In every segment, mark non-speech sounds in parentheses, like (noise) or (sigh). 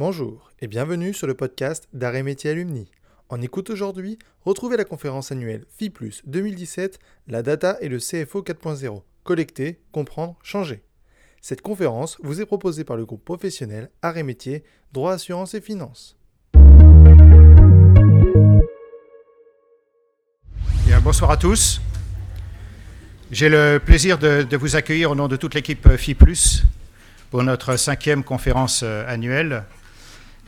Bonjour et bienvenue sur le podcast d'Arrêt Métier Alumni. En écoute aujourd'hui, retrouvez la conférence annuelle FI 2017, la data et le CFO 4.0. Collecter, comprendre, changer. Cette conférence vous est proposée par le groupe professionnel Arrêt Métier, Droit, Assurance et Finances. bonsoir à tous. J'ai le plaisir de, vous accueillir au nom de toute l'équipe FI pour notre cinquième conférence euh, annuelle.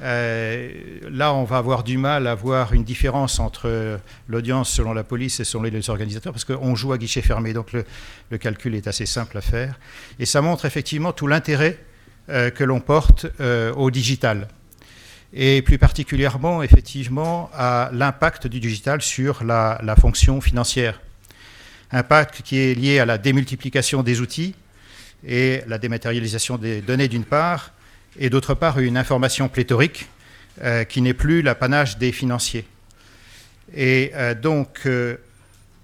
Euh, là, on va avoir du mal à voir une différence entre l'audience selon la police et selon les organisateurs, parce qu'on joue à guichet fermé, donc le, calcul est assez simple à faire. Et ça montre effectivement tout l'intérêt euh, que l'on porte euh, au digital, et plus particulièrement, effectivement, à l'impact du digital sur la, la fonction financière. Impact qui est lié à la démultiplication des outils, et la dématérialisation des données d'une part, et d'autre part une information pléthorique euh, qui n'est plus l'apanage des financiers. Et euh, donc, euh,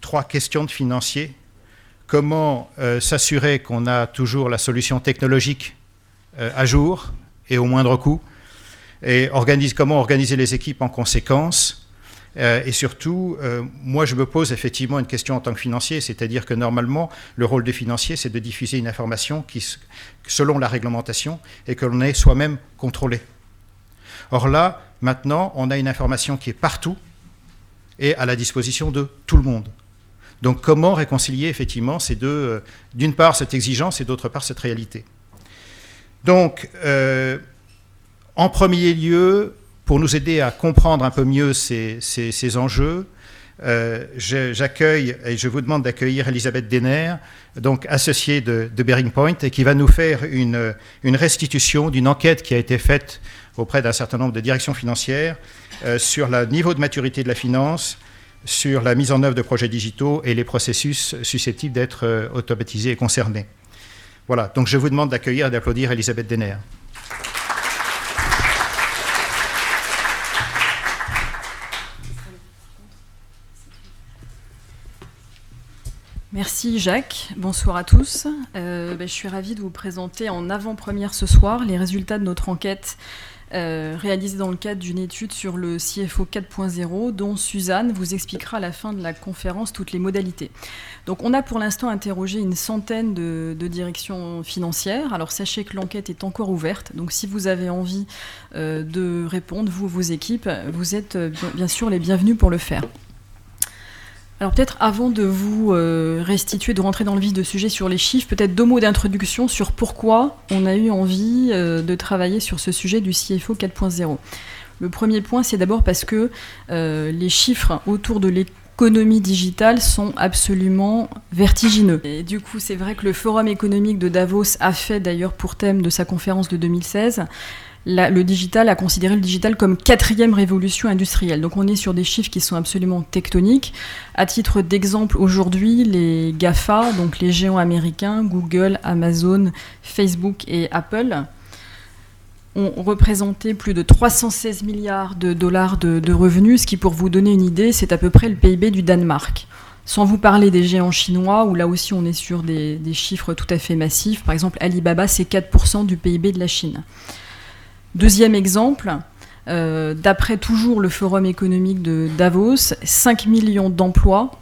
trois questions de financiers. Comment s'assurer qu'on a toujours la solution technologique à jour et au moindre coût? Et comment organiser les équipes en conséquence? Euh, et surtout, euh, moi, je me pose effectivement une question en tant que financier, c'est-à-dire que normalement, le rôle des financiers, c'est de diffuser une information qui, selon la réglementation et que l'on est soi-même contrôlé. Or là, maintenant, on a une information qui est partout et à la disposition de tout le monde. Donc, comment réconcilier effectivement ces deux, euh, d'une part cette exigence et d'autre part cette réalité? Donc, en premier lieu, pour nous aider à comprendre un peu mieux ces, ces, enjeux, euh, j'accueille et je vous demande d'accueillir Elisabeth Denner, donc associée de, de Bearing Point, et qui va nous faire une, une restitution d'une enquête qui a été faite auprès d'un certain nombre de directions financières euh, sur le niveau de maturité de la finance, sur la mise en œuvre de projets digitaux et les processus susceptibles d'être euh, automatisés et concernés. Voilà, donc je vous demande d'accueillir et d'applaudir Elisabeth Denner. Merci Jacques, bonsoir à tous. Euh, ben, je suis ravie de vous présenter en avant-première ce soir les résultats de notre enquête euh, réalisée dans le cadre d'une étude sur le CFO 4.0 dont Suzanne vous expliquera à la fin de la conférence toutes les modalités. Donc on a pour l'instant interrogé une centaine de, directions financières. Alors sachez que l'enquête est encore ouverte, donc si vous avez envie euh, de répondre, vous, vos équipes, vous êtes bien sûr les bienvenus pour le faire. Alors peut-être avant de vous euh, restituer, de rentrer dans le vif de sujet sur les chiffres, peut-être deux mots d'introduction sur pourquoi on a eu envie euh, de travailler sur ce sujet du CFO 4.0. Le premier point, c'est d'abord parce que euh, les chiffres autour de l'économie digitale sont absolument vertigineux. Et du coup, c'est vrai que le Forum économique de Davos a fait d'ailleurs pour thème de sa conférence de 2016 la, le digital a considéré le digital comme quatrième révolution industrielle. Donc on est sur des chiffres qui sont absolument tectoniques. À titre d'exemple, aujourd'hui, les GAFA, donc les géants américains, Google, Amazon, Facebook et Apple, ont représenté plus de 316 milliards de dollars de, revenus, ce qui, pour vous donner une idée, c'est à peu près le PIB du Danemark. Sans vous parler des géants chinois, où là aussi on est sur des, des chiffres tout à fait massifs. Par exemple, Alibaba, c'est 4% du PIB de la Chine. Deuxième exemple, euh, d'après toujours le Forum économique de Davos, 5 millions d'emplois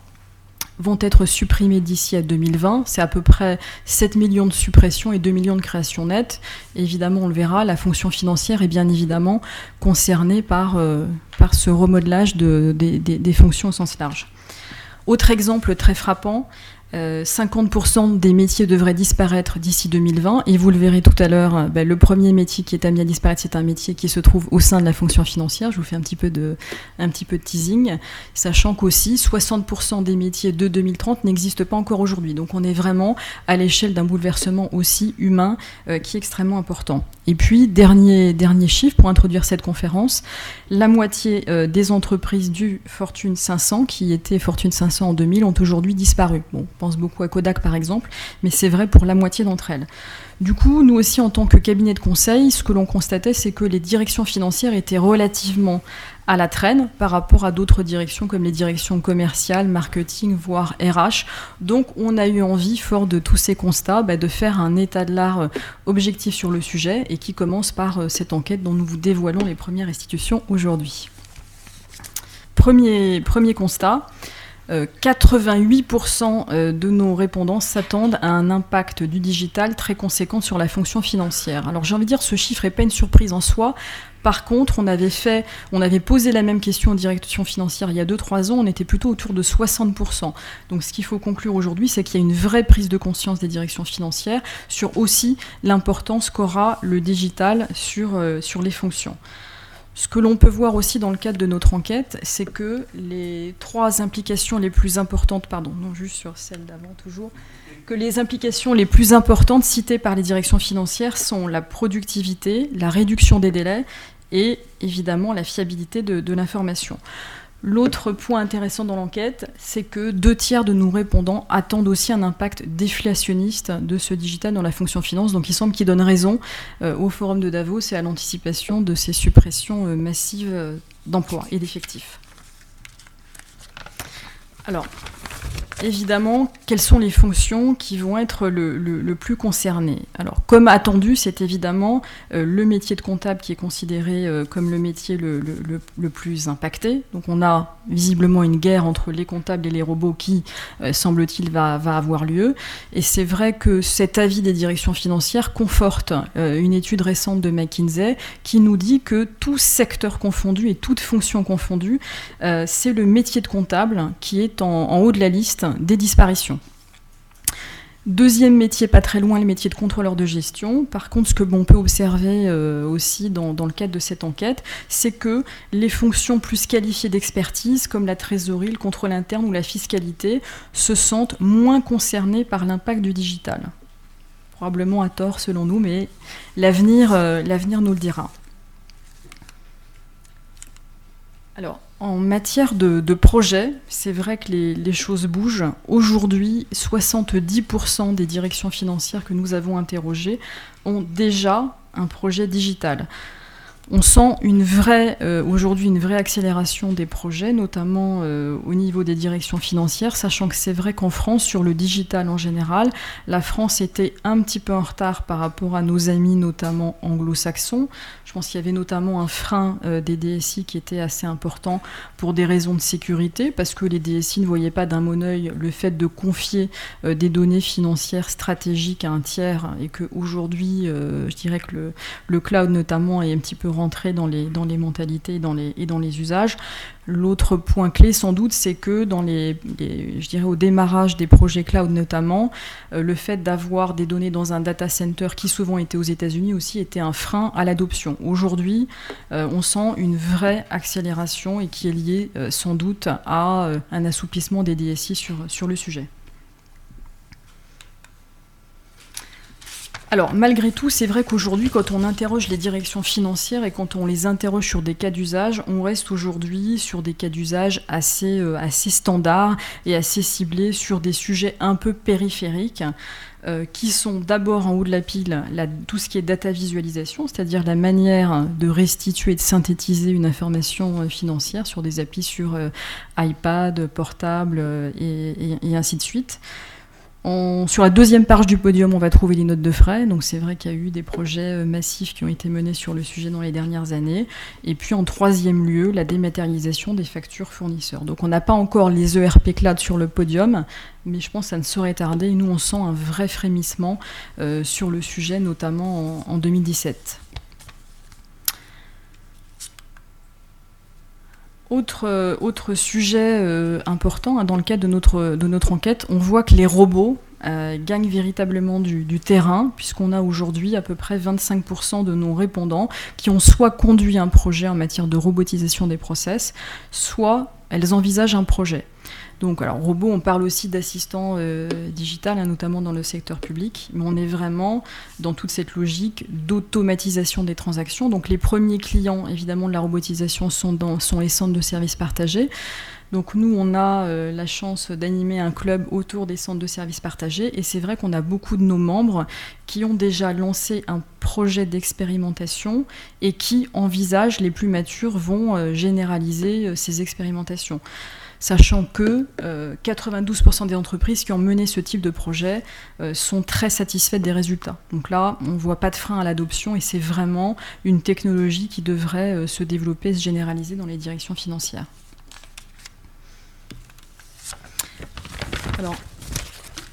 vont être supprimés d'ici à 2020. C'est à peu près 7 millions de suppressions et 2 millions de créations nettes. Évidemment, on le verra, la fonction financière est bien évidemment concernée par, euh, par ce remodelage de, de, de, des fonctions au sens large. Autre exemple très frappant, 50% des métiers devraient disparaître d'ici 2020 et vous le verrez tout à l'heure, ben, le premier métier qui est amené à disparaître, c'est un métier qui se trouve au sein de la fonction financière. Je vous fais un petit peu de, un petit peu de teasing, sachant qu'aussi 60% des métiers de 2030 n'existent pas encore aujourd'hui. Donc on est vraiment à l'échelle d'un bouleversement aussi humain euh, qui est extrêmement important. Et puis, dernier, dernier chiffre pour introduire cette conférence, la moitié euh, des entreprises du Fortune 500, qui étaient Fortune 500 en 2000, ont aujourd'hui disparu. Pense beaucoup à Kodak par exemple, mais c'est vrai pour la moitié d'entre elles. Du coup, nous aussi, en tant que cabinet de conseil, ce que l'on constatait, c'est que les directions financières étaient relativement à la traîne par rapport à d'autres directions comme les directions commerciales, marketing, voire RH. Donc on a eu envie, fort de tous ces constats, bah, de faire un état de l'art euh, objectif sur le sujet et qui commence par euh, cette enquête dont nous vous dévoilons les premières institutions aujourd'hui. Premier, premier constat, 88% euh, de nos répondants s'attendent à un impact du digital très conséquent sur la fonction financière. Alors j'ai envie de dire, ce chiffre n'est pas une surprise en soi. Par contre, on avait posé la même question aux directions financières il y a 2-3 ans, on était plutôt autour de 60%. Donc ce qu'il faut conclure aujourd'hui, c'est qu'il y a une vraie prise de conscience des directions financières sur aussi l'importance qu'aura le digital sur, euh, sur les fonctions. Ce que l'on peut voir aussi dans le cadre de notre enquête, c'est que les trois implications les plus importantes, pardon, non juste sur celle d'avant toujours, que les implications les plus importantes citées par les directions financières sont la productivité, la réduction des délais et évidemment la fiabilité de, l'information. L'autre point intéressant dans l'enquête, c'est que deux tiers de nos répondants attendent aussi un impact déflationniste de ce digital dans la fonction finance. Donc il semble qu'il donne raison euh, au forum de Davos et à l'anticipation de ces suppressions euh, massives euh, d'emplois et d'effectifs. Alors, évidemment, quelles sont les fonctions qui vont être le, plus concernées Alors, comme attendu, c'est évidemment euh, le métier de comptable qui est considéré euh, comme le métier le, plus impacté. Donc, on a visiblement une guerre entre les comptables et les robots qui, euh, semble-t-il, va, avoir lieu. Et c'est vrai que cet avis des directions financières conforte une étude récente de McKinsey qui nous dit que tout secteur confondu et toute fonction confondue, c'est le métier de comptable qui est en haut de la liste des disparitions. Deuxième métier, pas très loin, le métier de contrôleur de gestion. Par contre, ce que l'on peut observer euh, aussi dans, le cadre de cette enquête, c'est que les fonctions plus qualifiées d'expertise, comme la trésorerie, le contrôle interne ou la fiscalité, se sentent moins concernées par l'impact du digital. Probablement à tort selon nous, mais l'avenir euh, nous le dira. Alors, en matière de, projet, c'est vrai que les, choses bougent. Aujourd'hui, 70% des directions financières que nous avons interrogées ont déjà un projet digital on sent euh, aujourd'hui une vraie accélération des projets, notamment euh, au niveau des directions financières, sachant que c'est vrai qu'en France, sur le digital en général, la France était un petit peu en retard par rapport à nos amis, notamment anglo-saxons. Je pense qu'il y avait notamment un frein euh, des DSI qui était assez important pour des raisons de sécurité, parce que les DSI ne voyaient pas d'un bon oeil le fait de confier des données financières stratégiques à un tiers, et qu'aujourd'hui, je dirais que le, le cloud notamment est un petit peu rentrer dans les, dans les mentalités et dans les, et dans les usages. L'autre point clé, sans doute, c'est que dans les, je dirais au démarrage des projets cloud notamment, euh, le fait d'avoir des données dans un data center qui souvent était aux États-Unis aussi était un frein à l'adoption. Aujourd'hui, euh, on sent une vraie accélération et qui est liée euh, sans doute à un assouplissement des DSI sur, sur le sujet. Alors, malgré tout, c'est vrai qu'aujourd'hui, quand on interroge les directions financières et quand on les interroge sur des cas d'usage, on reste aujourd'hui sur des cas d'usage assez, euh, assez standards et assez ciblés sur des sujets un peu périphériques. Euh, qui sont d'abord en haut de la pile tout ce qui est data visualisation, c'est-à-dire la manière de restituer et de synthétiser une information euh, financière sur des applis sur iPad, portable et, ainsi de suite sur la deuxième page du podium, on va trouver les notes de frais. Donc c'est vrai qu'il y a eu des projets euh, massifs qui ont été menés sur le sujet dans les dernières années. Et puis en troisième lieu, la dématérialisation des factures fournisseurs. Donc on n'a pas encore les ERP cloud sur le podium, mais je pense que ça ne saurait tarder. Et nous, on sent un vrai frémissement euh, sur le sujet, notamment en, 2017. Autre, euh, autre, sujet important, hein, dans le cadre de notre, de notre enquête, on voit que les robots euh, gagnent véritablement du, terrain, puisqu'on a aujourd'hui à peu près 25% de nos répondants qui ont soit conduit un projet en matière de robotisation des process, soit elles envisagent un projet. Donc, alors, robot, on parle aussi d'assistants euh, digital, hein, notamment dans le secteur public, mais on est vraiment dans toute cette logique d'automatisation des transactions. Donc, les premiers clients, évidemment, de la robotisation sont, les centres de services partagés. Donc nous, on a euh, la chance d'animer un club autour des centres de services partagés et c'est vrai qu'on a beaucoup de nos membres qui ont déjà lancé un projet d'expérimentation et qui envisagent, les plus matures, vont euh, généraliser ces expérimentations sachant que 92% euh, des entreprises qui ont mené ce type de projet euh, sont très satisfaites des résultats. Donc là, on ne voit pas de frein à l'adoption et c'est vraiment une technologie qui devrait euh, se développer, se généraliser dans les directions financières.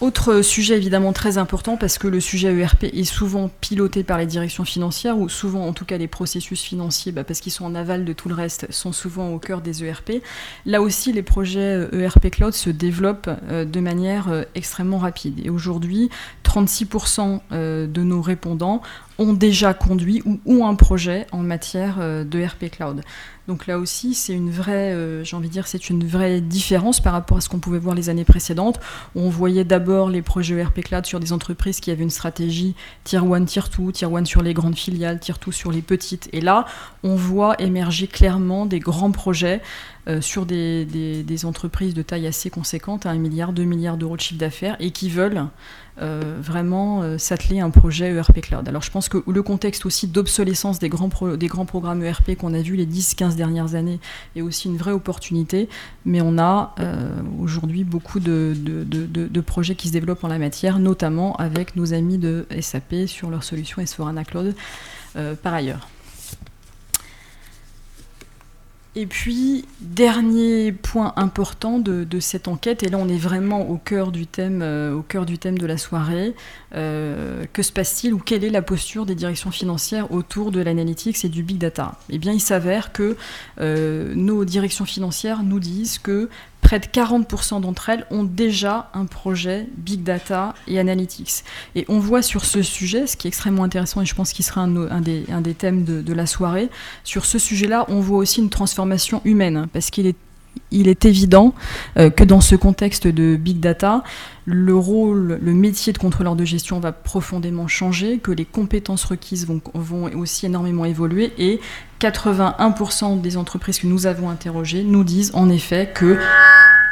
Autre sujet évidemment très important parce que le sujet ERP est souvent piloté par les directions financières ou souvent en tout cas les processus financiers bah, parce qu'ils sont en aval de tout le reste sont souvent au cœur des ERP. Là aussi les projets ERP Cloud se développent euh, de manière euh, extrêmement rapide et aujourd'hui 36% euh, de nos répondants ont déjà conduit ou ont un projet en matière de RP Cloud. Donc là aussi, c'est une vraie, euh, j'ai envie de dire, c'est une vraie différence par rapport à ce qu'on pouvait voir les années précédentes. On voyait d'abord les projets ERP Cloud sur des entreprises qui avaient une stratégie Tier 1, Tier 2, Tier 1 sur les grandes filiales, Tier 2 sur les petites. Et là, on voit émerger clairement des grands projets euh, sur des, entreprises de taille assez conséquente, à 1 milliard, 2 milliards d'euros de chiffre d'affaires, et qui veulent euh, vraiment euh, s'atteler à un projet ERP Cloud. Alors je pense que le contexte aussi d'obsolescence des, grands des grands programmes ERP qu'on a vu les 10-15 dernières années est aussi une vraie opportunité, mais on a aujourd'hui beaucoup de, projets qui se développent en la matière, notamment avec nos amis de SAP sur leur solution s 4 Cloud par ailleurs. Et puis, dernier point important de, cette enquête, et là on est vraiment au cœur du thème, euh, de la soirée, euh, que se passe-t-il ou quelle est la posture des directions financières autour de l'analytics et du big data? Eh bien, il s'avère que euh, nos directions financières nous disent que près de 40% d'entre elles ont déjà un projet Big Data et Analytics. Et on voit sur ce sujet, ce qui est extrêmement intéressant et je pense qu'il sera un, des, un, des, thèmes de, la soirée, sur ce sujet-là, on voit aussi une transformation humaine, parce qu'il est il est évident euh, que dans ce contexte de big data, le rôle, le métier de contrôleur de gestion va profondément changer, que les compétences requises vont, aussi énormément évoluer et 81% des entreprises que nous avons interrogées nous disent en effet que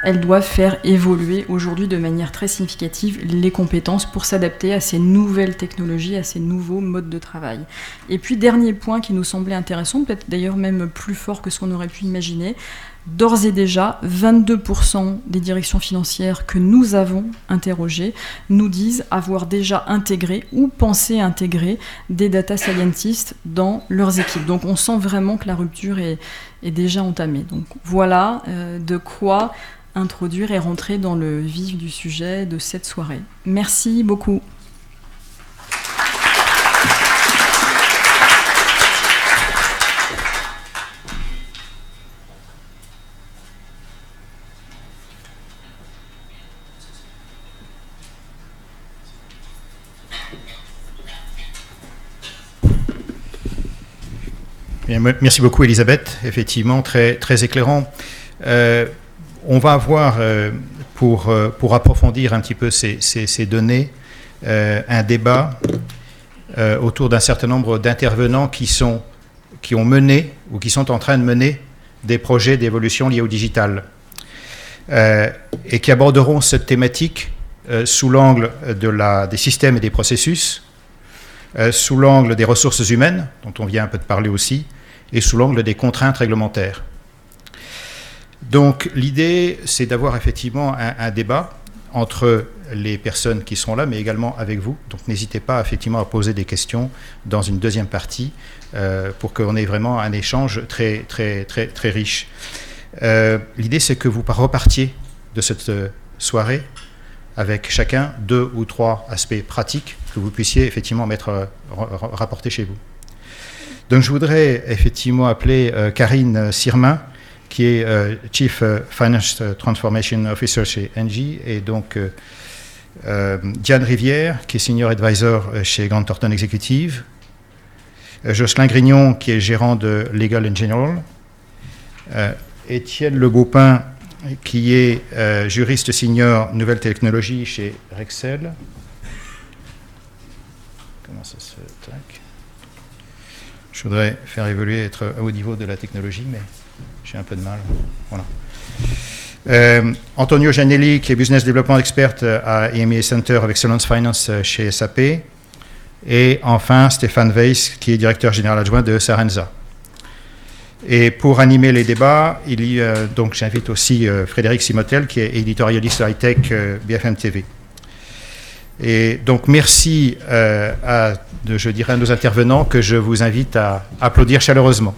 elles doivent faire évoluer aujourd'hui de manière très significative les compétences pour s'adapter à ces nouvelles technologies, à ces nouveaux modes de travail. Et puis dernier point qui nous semblait intéressant, peut-être d'ailleurs même plus fort que ce qu'on aurait pu imaginer, D'ores et déjà, 22% des directions financières que nous avons interrogées nous disent avoir déjà intégré ou pensé intégrer des data scientists dans leurs équipes. Donc on sent vraiment que la rupture est, déjà entamée. Donc voilà euh, de quoi introduire et rentrer dans le vif du sujet de cette soirée. Merci beaucoup. Merci beaucoup Elisabeth, effectivement très, éclairant. Euh, on va avoir, euh, pour, euh, pour approfondir un petit peu ces, données, un débat autour d'un certain nombre d'intervenants qui, sont, qui ont mené ou qui sont en train de mener des projets d'évolution liés au digital et qui aborderont cette thématique sous l'angle de la, des systèmes et des processus, sous l'angle des ressources humaines, dont on vient un peu de parler aussi, et sous l'angle des contraintes réglementaires. Donc l'idée, c'est d'avoir effectivement un, débat entre les personnes qui sont là, mais également avec vous. Donc n'hésitez pas effectivement à poser des questions dans une deuxième partie euh, pour qu'on ait vraiment un échange très, très, très, très riche. Euh, l'idée, c'est que vous repartiez de cette euh, soirée avec chacun deux ou trois aspects pratiques que vous puissiez effectivement mettre, rapporter chez vous. Donc je voudrais effectivement appeler euh, Karine Sirmin, qui est euh, Chief euh, Finance Transformation Officer chez Engie, et donc Diane Rivière, qui est Senior Advisor chez Grant Thornton Executive, Jocelyn Grignon, qui est gérant de Legal and General, Étienne Le Beaupin, qui est juriste senior nouvelles technologies chez Rexel. Comment ça Je voudrais faire évoluer, être au niveau de la technologie, mais j'ai un peu de mal. Voilà. Euh, Antonio Gianelli, qui est Business Development Expert euh, à EMEA Center of Excellence Finance euh, chez SAP. Et enfin, Stéphane Weiss, qui est directeur général adjoint de Sarenza. Et pour animer les débats, il y donc j'invite aussi Frédéric Simotel, qui est éditorialiste high-tech BFM TV. Et donc merci à, je dirais, nos intervenants que je vous invite à applaudir chaleureusement.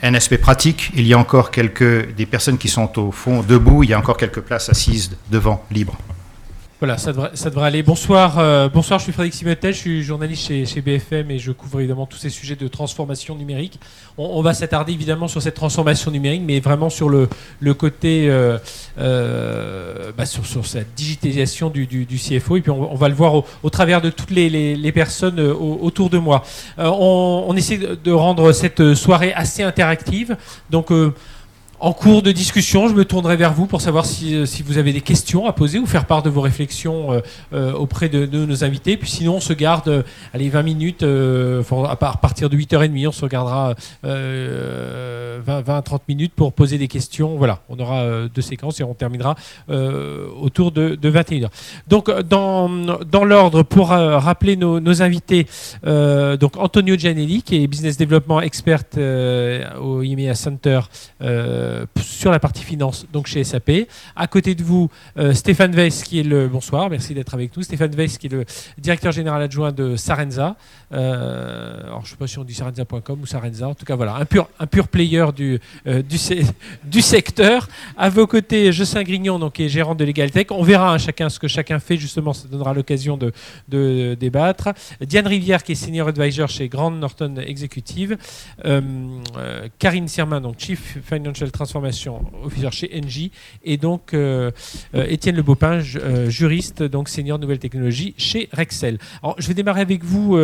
un aspect pratique, il y a encore quelques des personnes qui sont au fond debout, il y a encore quelques places assises devant, libres. Voilà, ça devrait, ça devrait aller. Bonsoir, euh, bonsoir, je suis Frédéric Simotel, je suis journaliste chez, chez, BFM et je couvre évidemment tous ces sujets de transformation numérique. On, va s'attarder évidemment sur cette transformation numérique, mais vraiment sur le, côté, euh, euh, bah sur, sur, cette digitalisation du, CFO. Et puis on, va le voir au, travers de toutes les, personnes autour de moi. on, on, essaie de rendre cette soirée assez interactive. Donc en cours de discussion, je me tournerai vers vous pour savoir si, euh, si, vous avez des questions à poser ou faire part de vos réflections euh, euh, auprès de, nos invités. Puis sinon, on se garde allez, 20 minutes, à partir de 8h30, on se regardera 20-30 minutes pour poser des questions. Voilà, on aura deux séquences et on terminera autour de, de, 21h. Donc, dans, l'ordre, pour rappeler nos, invités, donc Antonio Gianelli, qui est Business Development Expert au IMEA Center. Euh, sur la partie finance, donc chez SAP. À côté de vous, euh, Stéphane Weiss, qui est le bonsoir, merci d'être avec nous. Stéphane Weiss, qui est le directeur général adjoint de Sarenza. Euh, alors, je ne sais pas si on dit sarenza.com ou Sarenza. En tout cas, voilà, un pur, un pur player du, du, (laughs) du, secteur. À vos côtés, Jocelyn Grignon, donc, qui est gérant de LegalTech. On verra hein, chacun ce que chacun fait, justement, ça donnera l'occasion de, de, débattre. Diane Rivière, qui est senior advisor chez Grand Norton Executive. Karine Sirman, donc Chief Financial transformation officer chez Engie, et donc euh, euh, Étienne Le euh, juriste, donc senior nouvelle technologie chez Rexel. Alors, je vais démarrer avec vous,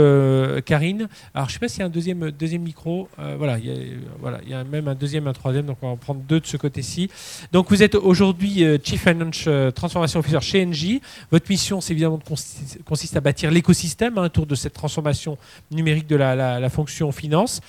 Karine. Alors, je ne sais pas s'il y a un deuxième, deuxième micro. voilà, il y a, voilà, il y a même un deuxième, un troisième, donc on va en prendre deux de ce côté-ci. Donc, vous êtes aujourd'hui Chief Financial Transformation Officer chez Engie. Votre mission, c'est évidemment de consiste à bâtir l'écosystème hein, autour de cette transformation numérique de la fonction finance.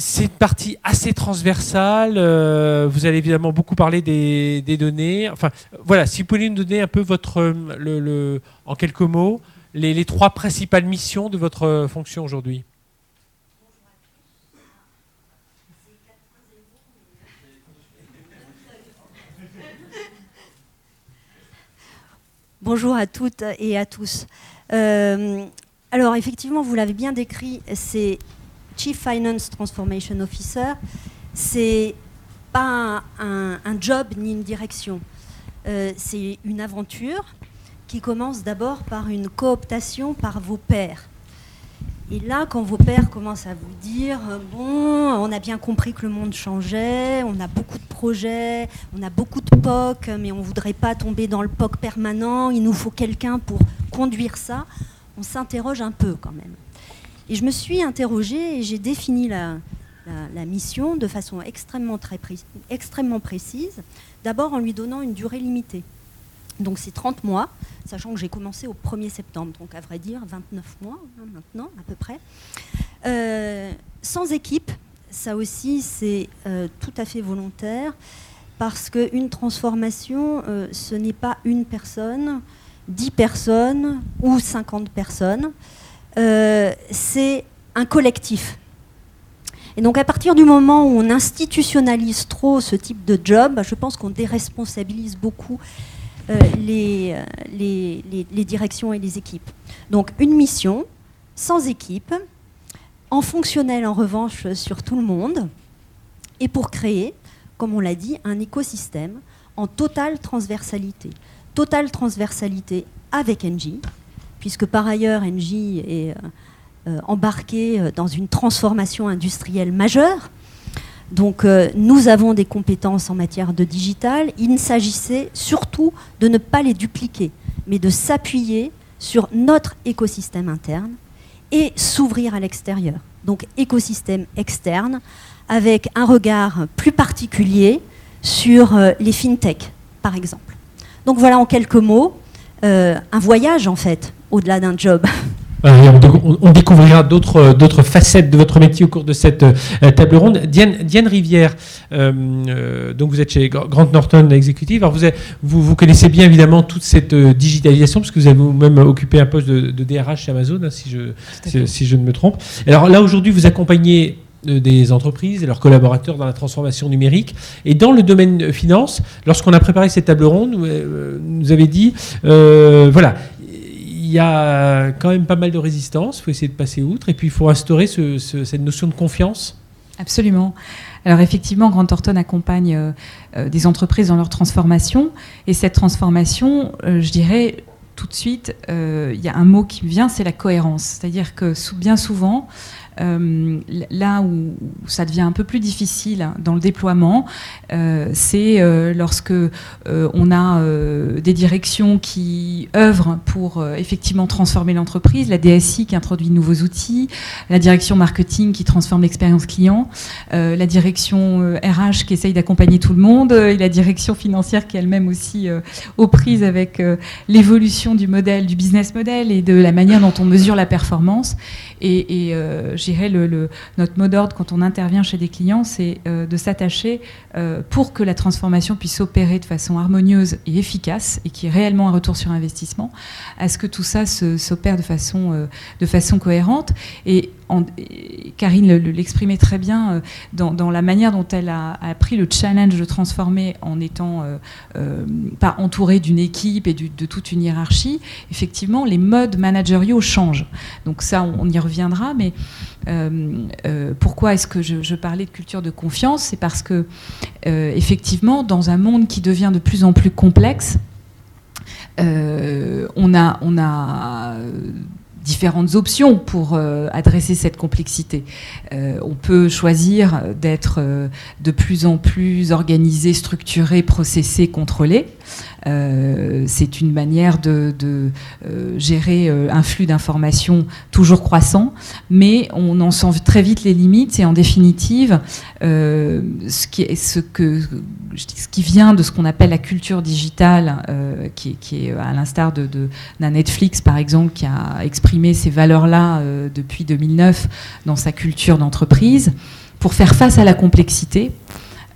C'est une partie assez transversale. Euh, vous allez évidemment beaucoup parler des, données. Enfin, voilà, si vous pouvez nous donner un peu votre, euh, en quelques mots, les, trois principales missions de votre euh, fonction aujourd'hui. Bonjour à toutes et à tous. alors effectivement, vous l'avez bien décrit, c'est Chief Finance Transformation Officer, c'est pas un, job ni une direction. Euh, c'est une aventure qui commence d'abord par une cooptation par vos pairs. Et là, quand vos pairs commencent à vous dire euh, bon, on a bien compris que le monde changeait, on a beaucoup de projets, on a beaucoup de POC, mais on ne voudrait pas tomber dans le POC permanent, il nous faut quelqu'un pour conduire ça, on s'interroge un peu quand même. Et je me suis interrogée et j'ai défini la, mission de façon extrêmement, très extrêmement précise, d'abord en lui donnant une durée limitée. Donc c'est 30 mois, sachant que j'ai commencé au 1er septembre, donc à vrai dire 29 mois hein, maintenant à peu près. Euh, sans équipe, ça aussi c'est euh, tout à fait volontaire, parce qu'une transformation, euh, ce n'est pas une personne, 10 personnes ou 50 personnes. Euh, c'est un collectif. Et donc à partir du moment où on institutionnalise trop ce type de job, je pense qu'on déresponsabilise beaucoup euh, les, les, les, directions et les équipes. Donc une mission sans équipe, en fonctionnel en revanche sur tout le monde, et pour créer, comme on l'a dit, un écosystème en totale transversalité. Totale transversalité avec Engie, puisque par ailleurs Engie est euh, euh, embarqué euh, dans une transformation industrielle majeure. Donc nous avons des compétences en matière de digital. Il s'agissait surtout de ne pas les dupliquer, mais de s'appuyer sur notre écosystème interne et s'ouvrir à l'extérieur. Donc écosystème externe avec un regard plus particulier sur les fintech, par exemple. Donc voilà en quelques mots un voyage en fait, au-delà d'un job. (laughs) on, découvrira euh, d'autres facettes de votre métier au cours de cette table ronde. Diane, Rivière, donc vous êtes chez Grant Norton Executive. Alors vous, vous, connaissez bien évidemment toute cette digitalisation, parce que vous avez vous-même occupé un poste de, DRH chez Amazon, hein, si, je, si, je ne me trompe. Alors là, aujourd'hui, vous accompagnez des entreprises et leurs collaborateurs dans la transformation numérique. Et dans le domaine finance, lorsqu'on a préparé cette table ronde, nous, euh, avez dit, euh, voilà, il y a quand même pas mal de résistance, il faut essayer de passer outre, et puis il faut instaurer cette notion de confiance. Absolument. Alors effectivement, Grant Thornton accompagne euh, des entreprises dans leur transformation, et cette transformation, je dirais, tout de suite, il y a un mot qui me vient, c'est la cohérence. C'est-à-dire que bien souvent, euh, là où ça devient un peu plus difficile dans le déploiement, euh, c'est euh, lorsque on a des directions qui œuvrent pour effectivement transformer l'entreprise, la DSI qui introduit de nouveaux outils, la direction marketing qui transforme l'expérience client, la direction RH qui essaye d'accompagner tout le monde, et la direction financière qui elle-même aussi aux prises avec l'évolution du modèle, du business model et de la manière dont on mesure la performance. Et, et euh, le, notre mot d'ordre quand on intervient chez des clients, c'est euh, de s'attacher euh, pour que la transformation puisse opérer de façon harmonieuse et efficace et qui est réellement un retour sur investissement, à ce que tout ça s'opère de façon, euh, de façon cohérente. Et Karine l'exprimait très bien euh, dans, la manière dont elle a, pris le challenge de transformer en étant euh, euh, pas entourée d'une équipe et de toute une hiérarchie. Effectivement, les modes managériaux changent. Donc ça, on, y reviendra. Mais pourquoi est-ce que je, parlais de culture de confiance? C'est parce que effectivement, dans un monde qui devient de plus en plus complexe, on a, on a différentes options pour euh, adresser cette complexité. Euh, on peut choisir d'être euh, de plus en plus organisé, structuré, processé, contrôlé. Euh, c'est une manière de, euh, gérer euh, un flux d'informations toujours croissant, mais on en sent très vite les limites et en définitive, ce, qui vient de ce qu'on appelle la culture digitale, qui, est à l'instar d'un de, Netflix par exemple, qui a exprimé ces valeurs-là depuis 2009 dans sa culture d'entreprise, pour faire face à la complexité.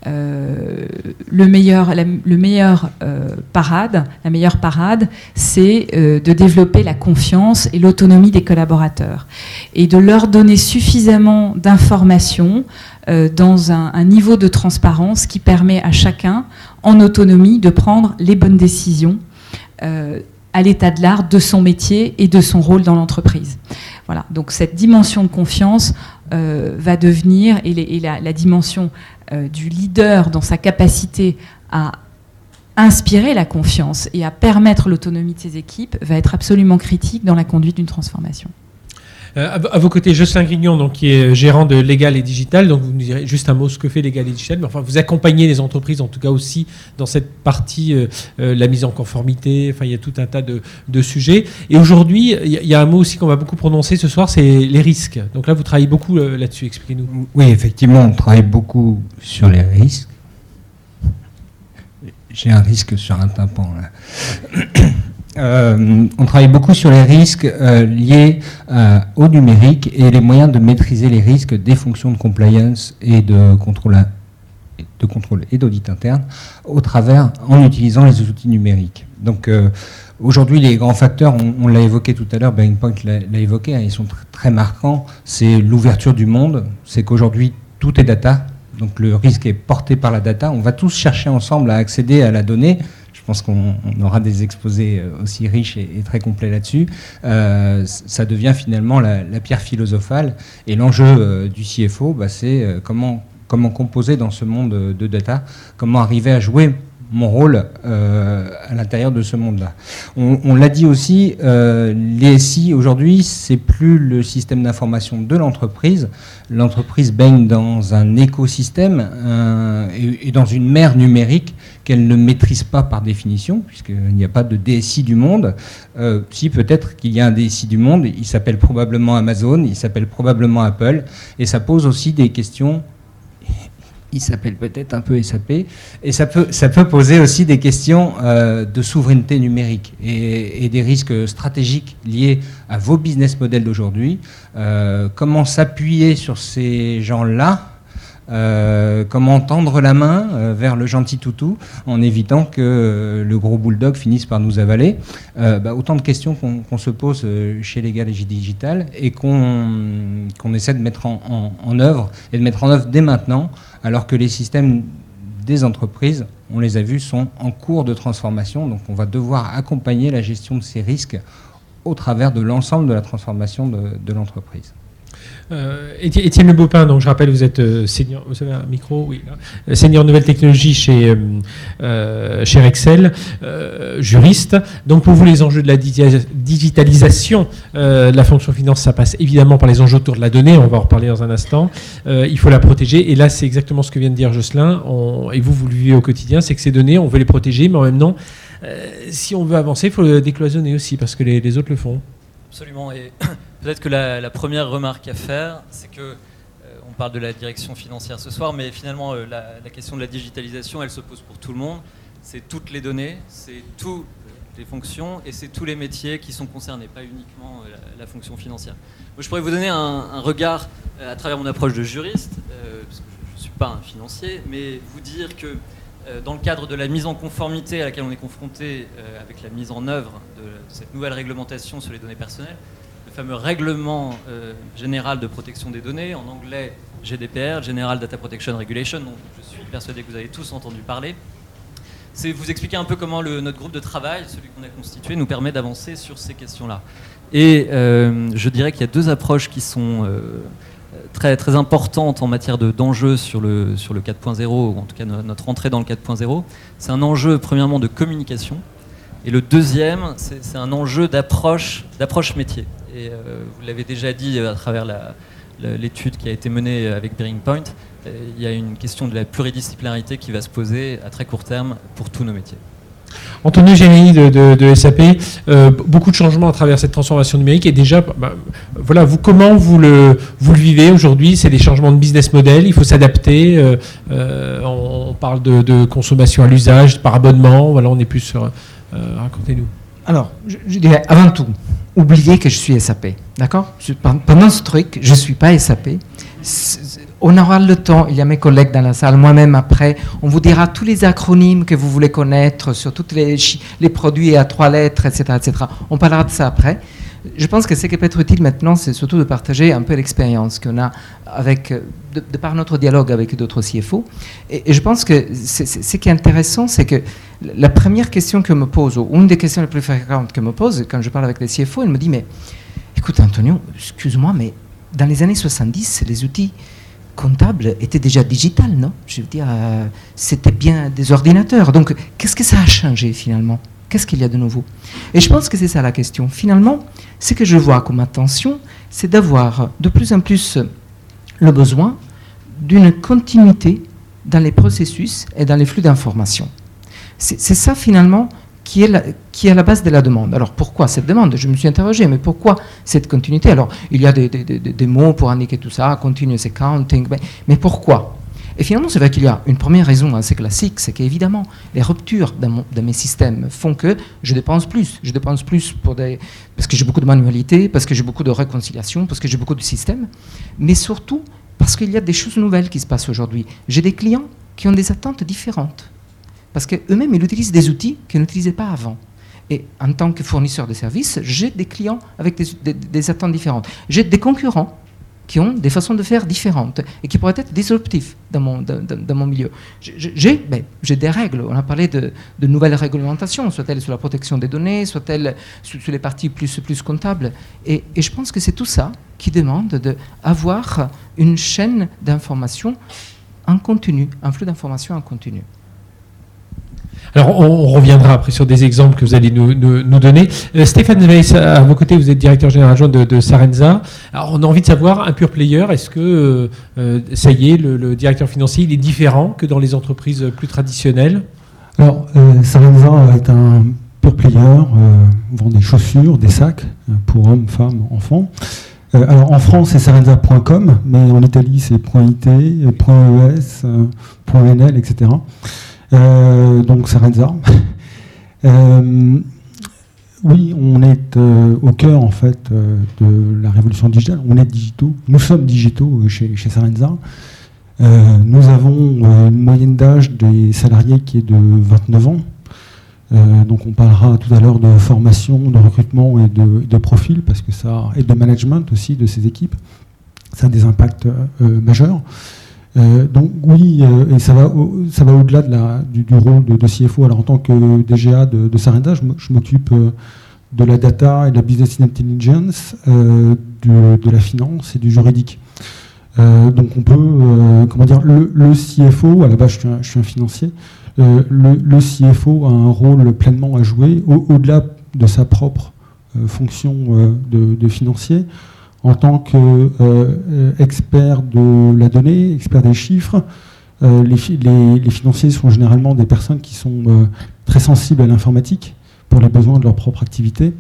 Euh, le meilleur, le meilleur euh, parade, la meilleure parade, c'est euh, de développer la confiance et l'autonomie des collaborateurs et de leur donner suffisamment d'informations dans un, niveau de transparence qui permet à chacun, en autonomie, de prendre les bonnes décisions à l'état de l'art de son métier et de son rôle dans l'entreprise. Voilà. Donc cette dimension de confiance va devenir et, la, dimension euh, du leader dans sa capacité à inspirer la confiance et à permettre l'autonomie de ses équipes va être absolument critique dans la conduite d'une transformation. Euh, à, vos côtés, Jocelyn Grignon, donc, qui est gérant de Légal et Digital. Donc, vous nous direz juste un mot ce que fait Légal et Digital. Mais enfin, vous accompagnez les entreprises, en tout cas aussi, dans cette partie, euh, la mise en conformité. Enfin, il y a tout un tas de, sujets. Et aujourd'hui, il y, a un mot aussi qu'on va beaucoup prononcer ce soir, c'est les risques. Donc là, vous travaillez beaucoup là-dessus. Expliquez-nous. Oui, effectivement, on travaille beaucoup sur les risques. J'ai un risque sur un tympan là. (coughs) (coughs) Euh, on travaille beaucoup sur les risques euh, liés euh, au numérique et les moyens de maîtriser les risques des fonctions de compliance et de contrôle, et d'audit interne au travers, en utilisant les outils numériques. Donc aujourd'hui, les grands facteurs, on, l'a évoqué tout à l'heure, Point l'a évoqué, hein, ils sont très marquants. C'est l'ouverture du monde, c'est qu'aujourd'hui tout est data, donc le risque est porté par la data. On va tous chercher ensemble à accéder à la donnée pense qu'on aura des exposés euh, aussi riches et, très complets là-dessus. Euh, ça devient finalement la, pierre philosophale. Et l'enjeu euh, du CFO, bah, c'est comment, composer dans ce monde de data, comment arriver à jouer mon rôle à l'intérieur de ce monde-là. On, l'a dit aussi, les SI aujourd'hui, c'est plus le système d'information de l'entreprise. L'entreprise baigne dans un écosystème et, dans une mer numérique qu'elle ne maîtrise pas par définition, puisqu'il n'y a pas de DSI du monde. Euh, si peut-être qu'il y a un DSI du monde, il s'appelle probablement Amazon, il s'appelle probablement Apple, et ça pose aussi des questions il s'appelle peut-être un peu SAP, et ça peut, poser aussi des questions euh, de souveraineté numérique et, des risques stratégiques liés à vos business models d'aujourd'hui. Euh, comment s'appuyer sur ces gens-là euh, comment tendre la main euh, vers le gentil toutou en évitant que euh, le gros bulldog finisse par nous avaler. Bah, autant de questions qu'on se pose chez Legal et Digital et qu'on essaie de mettre en, œuvre et de mettre en œuvre dès maintenant, alors que les systèmes des entreprises, on les a vus, sont en cours de transformation. Donc on va devoir accompagner la gestion de ces risques au travers de l'ensemble de la transformation de l'entreprise. Euh, Étienne Le donc je rappelle, vous êtes euh, senior, vous avez un micro, oui, euh, senior nouvelle technologie chez, chez Excel, juriste. Donc pour vous, les enjeux de la digitalisation de la fonction finance, ça passe évidemment par les enjeux autour de la donnée, on va en reparler dans un instant. il faut la protéger, et là c'est exactement ce que vient de dire Jocelyn, et vous, vous le vivez au quotidien, c'est que ces données, on veut les protéger, mais en même temps, si on veut avancer, il faut le décloisonner aussi, parce que les autres le font. Absolument, et (coughs) Peut-être que la, première remarque à faire, c'est que euh, on parle de la direction financière ce soir, mais finalement euh, la, question de la digitalisation, elle se pose pour tout le monde. C'est toutes les données, c'est toutes les fonctions et c'est tous les métiers qui sont concernés, pas uniquement euh, la, fonction financière. Moi, je pourrais vous donner un, regard à travers mon approche de juriste, parce que je ne suis pas un financier, mais vous dire que dans le cadre de la mise en conformité à laquelle on est confronté avec la mise en œuvre de cette nouvelle réglementation sur les données personnelles, fameux règlement euh, général de protection des données, en anglais GDPR, General Data Protection Regulation, dont je suis persuadé que vous avez tous entendu parler. C'est vous expliquer un peu comment le, notre groupe de travail, celui qu'on a constitué, nous permet d'avancer sur ces questions-là. Et euh, je dirais qu'il y a deux approches qui sont euh, très, très importantes en matière d'enjeux sur le, sur le 4.0, ou en tout cas notre entrée dans le 4.0. C'est un enjeu, premièrement, de communication. Et le deuxième, c'est un enjeu d'approche métier. Et euh, vous l'avez déjà dit euh, à travers l'étude qui a été menée avec Bearing Point, euh, il y a une question de la pluridisciplinarité qui va se poser à très court terme pour tous nos métiers. Antonio Génie de, SAP, beaucoup de changements à travers cette transformation numérique et déjà, bah, voilà, vous comment vous le, vivez aujourd'hui? C'est des changements de business model, il faut s'adapter. on, parle de, consommation à l'usage, par abonnement. Racontez-nous. Alors, je, dirais avant tout, oubliez que je suis SAP. D'accord? Pendant ce truc, je ne suis pas SAP. On aura le temps, il y a mes collègues dans la salle, moi-même après, on vous dira tous les acronymes que vous voulez connaître sur tous les, les produits à trois lettres, etc., etc. On parlera de ça après je pense que ce qui peut être utile maintenant, c'est surtout de partager un peu l'expérience qu'on a avec, de, par notre dialogue avec d'autres CFO. Et, je pense que ce qui est intéressant, c'est que la première question que me pose, ou une des questions les plus fréquentes que me pose quand je parle avec les CFO, elle me dit, mais écoute Antonio, excuse-moi, mais dans les années 70, les outils comptables étaient déjà digitales, non? Je veux dire, euh, c'était bien des ordinateurs. Donc, qu'est-ce que ça a changé finalement? Qu'est-ce qu'il y a de nouveau? Et je pense que c'est ça la question. Finalement, ce que je vois comme attention, c'est d'avoir de plus en plus le besoin d'une continuité dans les processus et dans les flux d'informations. C'est ça finalement qui est, la, qui est à la base de la demande. Alors pourquoi cette demande? Je me suis interrogé, mais pourquoi cette continuité? Alors il y a des, des, mots pour indiquer tout ça, continuous accounting, mais, mais pourquoi? Et finalement, c'est vrai qu'il y a une première raison assez classique, c'est qu'évidemment, les ruptures dans, mes systèmes font que je dépense plus. Je dépense plus pour des, parce que j'ai beaucoup de manualité, parce que j'ai beaucoup de réconciliation, parce que j'ai beaucoup de systèmes, mais surtout parce qu'il y a des choses nouvelles qui se passent aujourd'hui. J'ai des clients qui ont des attentes différentes, parce qu'eux-mêmes, ils utilisent des outils qu'ils n'utilisaient pas avant. Et en tant que fournisseur de services, j'ai des clients avec des attentes différentes. J'ai des concurrents qui ont des façons de faire différentes et qui pourraient être disruptifs dans mon, milieu. Ben, j'ai des règles. On a parlé de, nouvelles réglementations, soit-elles sur la protection des données, soit-elles sur, les parties plus, comptables. Et, et je pense que c'est tout ça qui demande d'avoir une chaîne d'information en continu, un flux d'informations en continu. Alors, on, reviendra après sur des exemples que vous allez nous, donner. Euh, Stéphane Weiss, à vos côtés, vous êtes directeur général adjoint de, Sarenza. Alors, on a envie de savoir, un pur player, est-ce que, euh, euh, ça y est, le, directeur financier, il est différent que dans les entreprises plus traditionnelles? Alors, Sarenza est un pure player, vend des chaussures, des sacs pour hommes, femmes, enfants. Alors en France, c'est sarenza.com, mais en Italie, c'est .it, .es, .nl, etc. Euh, donc Sarenza. (laughs) Euh, oui, on est euh, au cœur en fait de la révolution digitale. On est digitaux. Nous sommes digitaux chez, Sarenza. Nous avons une moyenne d'âge des salariés qui est de 29 ans. Donc on parlera tout à l'heure de formation, de recrutement et de, de profil, parce que ça, et de management aussi de ces équipes. Ça a des impacts majeurs. Euh, donc oui, euh, et ça va, au-delà du, rôle de, CFO. Alors en tant que DGA de, Sarinda, je m'occupe euh, de la data et de la business intelligence, de la finance et du juridique. Donc on peut, comment dire, le, CFO, à la base je suis un, financier, le, CFO a un rôle pleinement à jouer au- au-delà de sa propre fonction de financier en tant qu'expert de la donnée, expert des chiffres. euh, les, fi- les- les financiers sont généralement des personnes qui sont euh, très sensibles à l'informatique pour les besoins de leur propre activité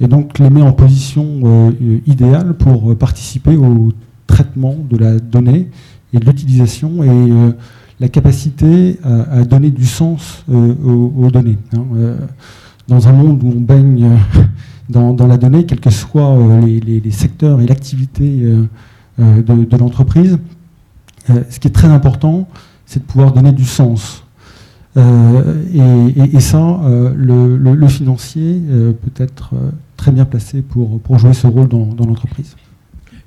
et donc les met en position euh, euh, idéale pour euh, participer au traitement de la donnée et de l'utilisation et euh, la capacité à, donner du sens euh, aux, données. hein. Euh, dans un monde où on baigne euh, dans, la donnée, quels que soient euh, les, secteurs et l'activité euh, euh, de, l'entreprise, ce qui est très important, c'est de pouvoir donner du sens. Et, ça, le, le- financier peut être très bien placé pour, jouer ce rôle dans l'entreprise.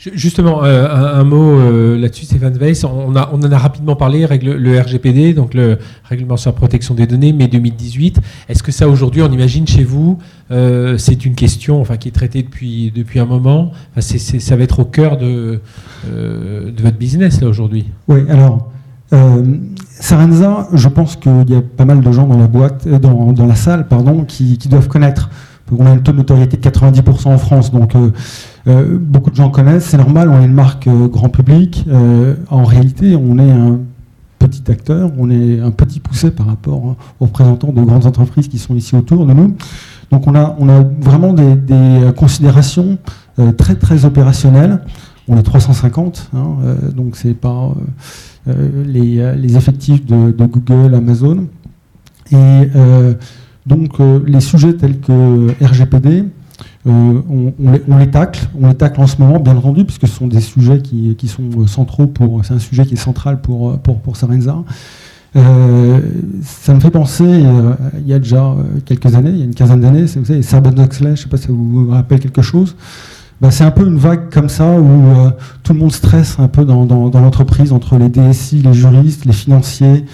Ju- Justement, euh, un, mot euh, là-dessus, Stéphane Weiss. On, en a rapidement parlé, le RGPD, donc le Règlement sur la protection des données, mai 2018. Est-ce que ça, aujourd'hui, on imagine chez vous, euh, c'est une question enfin, qui est traitée depuis, depuis un moment? Ça va être au cœur de, de votre business, là, aujourd'hui Oui, alors, Sarenza, je pense qu'il y a pas mal de gens dans la boîte, dans, dans la salle, pardon, qui, qui doivent connaître. On a un taux de notoriété de 90% en France, donc euh, beaucoup de gens connaissent, c'est normal, on est une marque euh, grand public. Euh, en réalité, on est un petit acteur, on est un petit poussé par rapport hein, aux représentants de grandes entreprises qui sont ici autour de nous. Donc on a, vraiment des, considérations très très opérationnelles. On est 350, hein, donc c'est pas les, effectifs de, Google, Amazon. Et donc les sujets tels que RGPD, on, on les, tacle, on les tacle en ce moment, bien entendu, puisque ce sont des sujets qui, sont euh, centraux pour, c'est un sujet qui est central pour, euh, pour, Sarenza. Euh, ça me fait penser, euh, il y a déjà euh, quelques années, il y a une quinzaine d'années, c'est- vous savez, je ne sais pas si ça vous rappelle quelque chose. Ben, c'est un peu une vague comme ça où euh, tout le monde stresse un peu dans, dans, l'entreprise entre les DSI, les juristes, les financiers,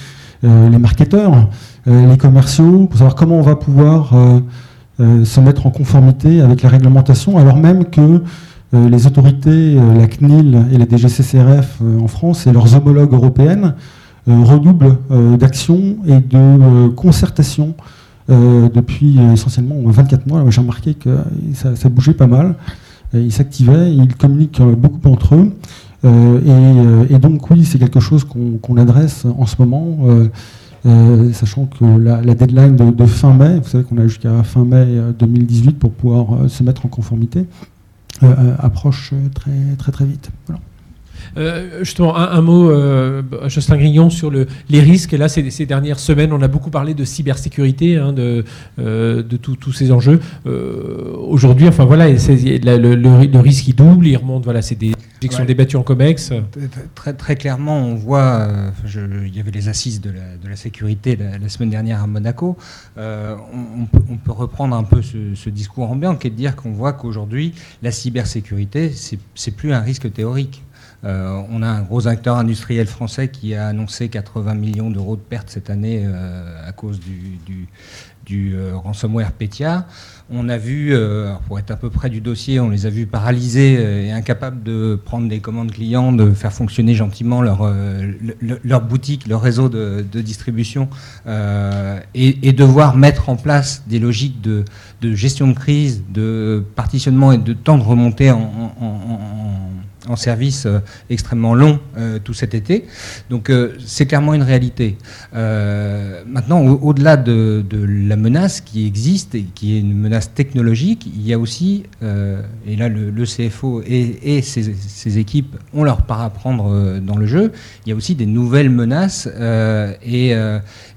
euh, les marketeurs, euh, les commerciaux, pour savoir comment on va pouvoir euh, euh, se mettre en conformité avec la réglementation, alors même que euh, les autorités, euh, la CNIL et la DGCCRF euh, en France et leurs homologues européennes euh, redoublent euh, d'actions et de euh, concertation euh, depuis euh, essentiellement 24 mois. J'ai remarqué que ça, bougeait pas mal. Euh, Ils s'activaient, ils communiquent euh, beaucoup entre eux. Euh, et, euh, donc oui, c'est quelque chose qu'on adresse en ce moment, euh, euh, sachant que la, deadline de, fin mai, vous savez qu'on a jusqu'à fin mai euh, 2018 pour pouvoir euh, se mettre en conformité, euh, euh, approche euh, très très vite. Euh, justement, un, un mot, euh, Jocelyn Grignon, sur le, les risques. Et là, ces, ces dernières semaines, on a beaucoup parlé de cybersécurité, hein, de, euh, de tous ces enjeux. Euh, Aujourd'hui, enfin voilà, la- le, le, le risque il double, il remonte. Voilà, c'est des qui sont Ouais. débattus en comex. Très, très clairement, on voit, je- il y avait les assises de la, de la sécurité la, la semaine dernière à Monaco. On, on peut, on peut reprendre un peu ce, ce discours ambiant qui est de dire qu'on voit qu'aujourd'hui, la cybersécurité, c'est plus un risque théorique. Euh, on a un gros acteur industriel français qui a annoncé 80 millions d'euros de pertes cette année euh, à cause du, euh, ransomware Petya. On a vu, pour être à peu près du dossier, on les a vus paralysés et incapables de prendre des commandes clients, de faire fonctionner gentiment leur, le- le- leur boutique, leur réseau de, distribution, et, devoir mettre en place des logiques de, gestion de crise, de partitionnement et de temps de remontée en service euh, extrêmement long euh, tout cet été. Donc c'est clairement une réalité. maintenant, au-delà de, la menace qui existe et qui est une menace technologique, il y a aussi, et là le, CFO et, ses, équipes ont leur part à prendre dans le jeu, il y a aussi des nouvelles menaces et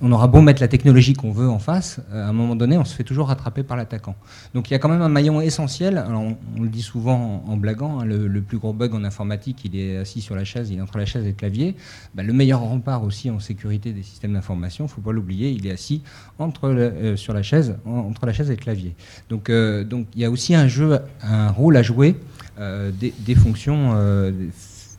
on aura beau mettre la technologie qu'on veut en face, à un moment donné, on se fait toujours rattraper par l'attaquant. Donc il y a quand même un maillon essentiel. Alors, on, le dit souvent en, blaguant, hein, le, plus gros bug en informatique, il est assis sur la chaise, il est entre la chaise et le clavier. Bah, le meilleur rempart aussi en sécurité des systèmes d'information, il ne faut pas l'oublier, il est assis entre euh, sur la chaise, entre la chaise et le clavier. Donc, euh, donc il y a aussi un jeu, un rôle à jouer euh, des, fonctions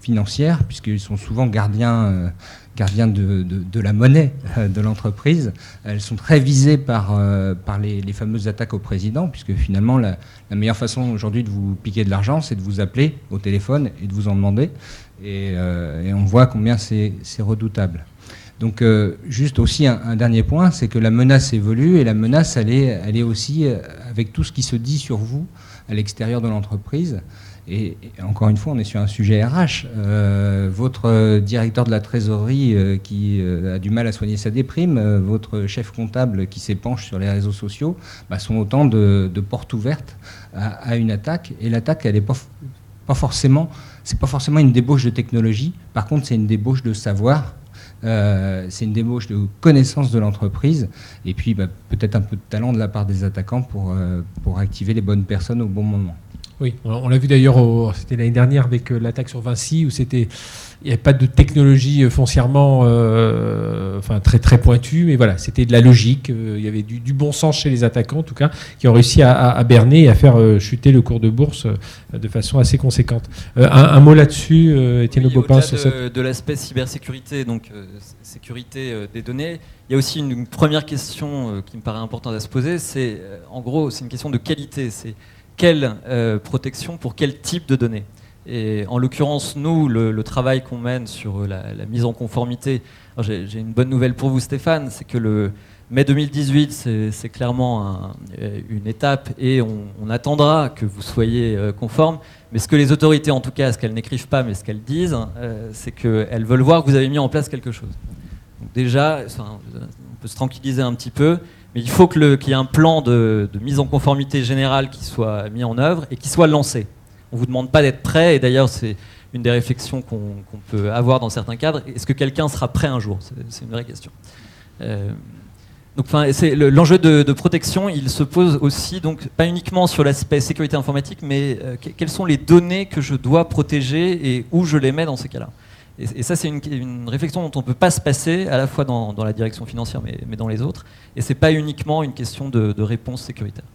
financières, puisqu'ils sont souvent gardiens gardiens de, de, la monnaie euh, de l'entreprise. Elles sont très visées par, euh, par les, fameuses attaques au président, puisque finalement, la, meilleure façon aujourd'hui de vous piquer de l'argent, c'est de vous appeler au téléphone et de vous en demander. Et, euh, on voit combien c'est redoutable. Donc, juste aussi un, dernier point, c'est que la menace évolue et la menace, elle est, elle est aussi avec tout ce qui se dit sur vous à l'extérieur de l'entreprise. Et, encore une fois, on est sur un sujet RH. Euh, votre directeur de la trésorerie euh, qui euh, a du mal à soigner sa déprime, votre chef comptable qui s'épanche sur les réseaux sociaux, bah, sont autant de, portes ouvertes à, une attaque. Et l'attaque, elle n'est pas, forcément, c'est pas forcément une débauche de technologie. Par contre, c'est une débauche de savoir. c'est une débauche de connaissance de l'entreprise et puis bah, peut-être un peu de talent de la part des attaquants pour, pour activer les bonnes personnes au bon moment. Oui, on l'a vu d'ailleurs, c'était l'année dernière avec euh, l'attaque sur Vinci, où c'était, il n'y avait pas de technologie euh, foncièrement, euh, enfin très très pointue, mais voilà, c'était de la logique. il y avait du, bon sens chez les attaquants, en tout cas, qui ont réussi à, berner et à faire chuter le cours de bourse de façon assez conséquente. Un, mot là-dessus, Étienne oui, Bopin, sur de, de l'aspect cybersécurité, donc sécurité des données. Il y a aussi une, une première question qui me paraît importante à se poser. C'est, en gros, c'est une question de qualité. C'est quelle euh, protection pour quel type de données. Et en l'occurrence, nous, le, travail qu'on mène sur la, mise en conformité, j'ai une bonne nouvelle pour vous Stéphane, c'est que le mai 2018, c'est clairement euh, une étape et on, attendra que vous soyez euh, conforme. Mais ce que les autorités, en tout cas, ce qu'elles n'écrivent pas, mais ce qu'elles disent, c'est qu'elles veulent voir que vous avez mis en place quelque chose. Donc déjà, on peut se tranquilliser un petit peu. Mais il faut qu'il y ait un plan de, mise en conformité générale qui soit mis en œuvre et qui soit lancé. On ne vous demande pas d'être prêt, et d'ailleurs c'est une des réflexions qu'on peut avoir dans certains cadres. Est-ce que quelqu'un sera prêt un jour? C'est une vraie question. Euh, l'enjeu de, protection, il se pose aussi, donc pas uniquement sur l'aspect sécurité informatique, mais euh, quelles sont les données que je dois protéger et où je les mets dans ces cas-là? Et, ça, c'est une, réflexion dont on ne peut pas se passer, à la fois dans, la direction financière, mais, dans les autres. Et ce n'est pas uniquement une question de, réponse sécuritaire.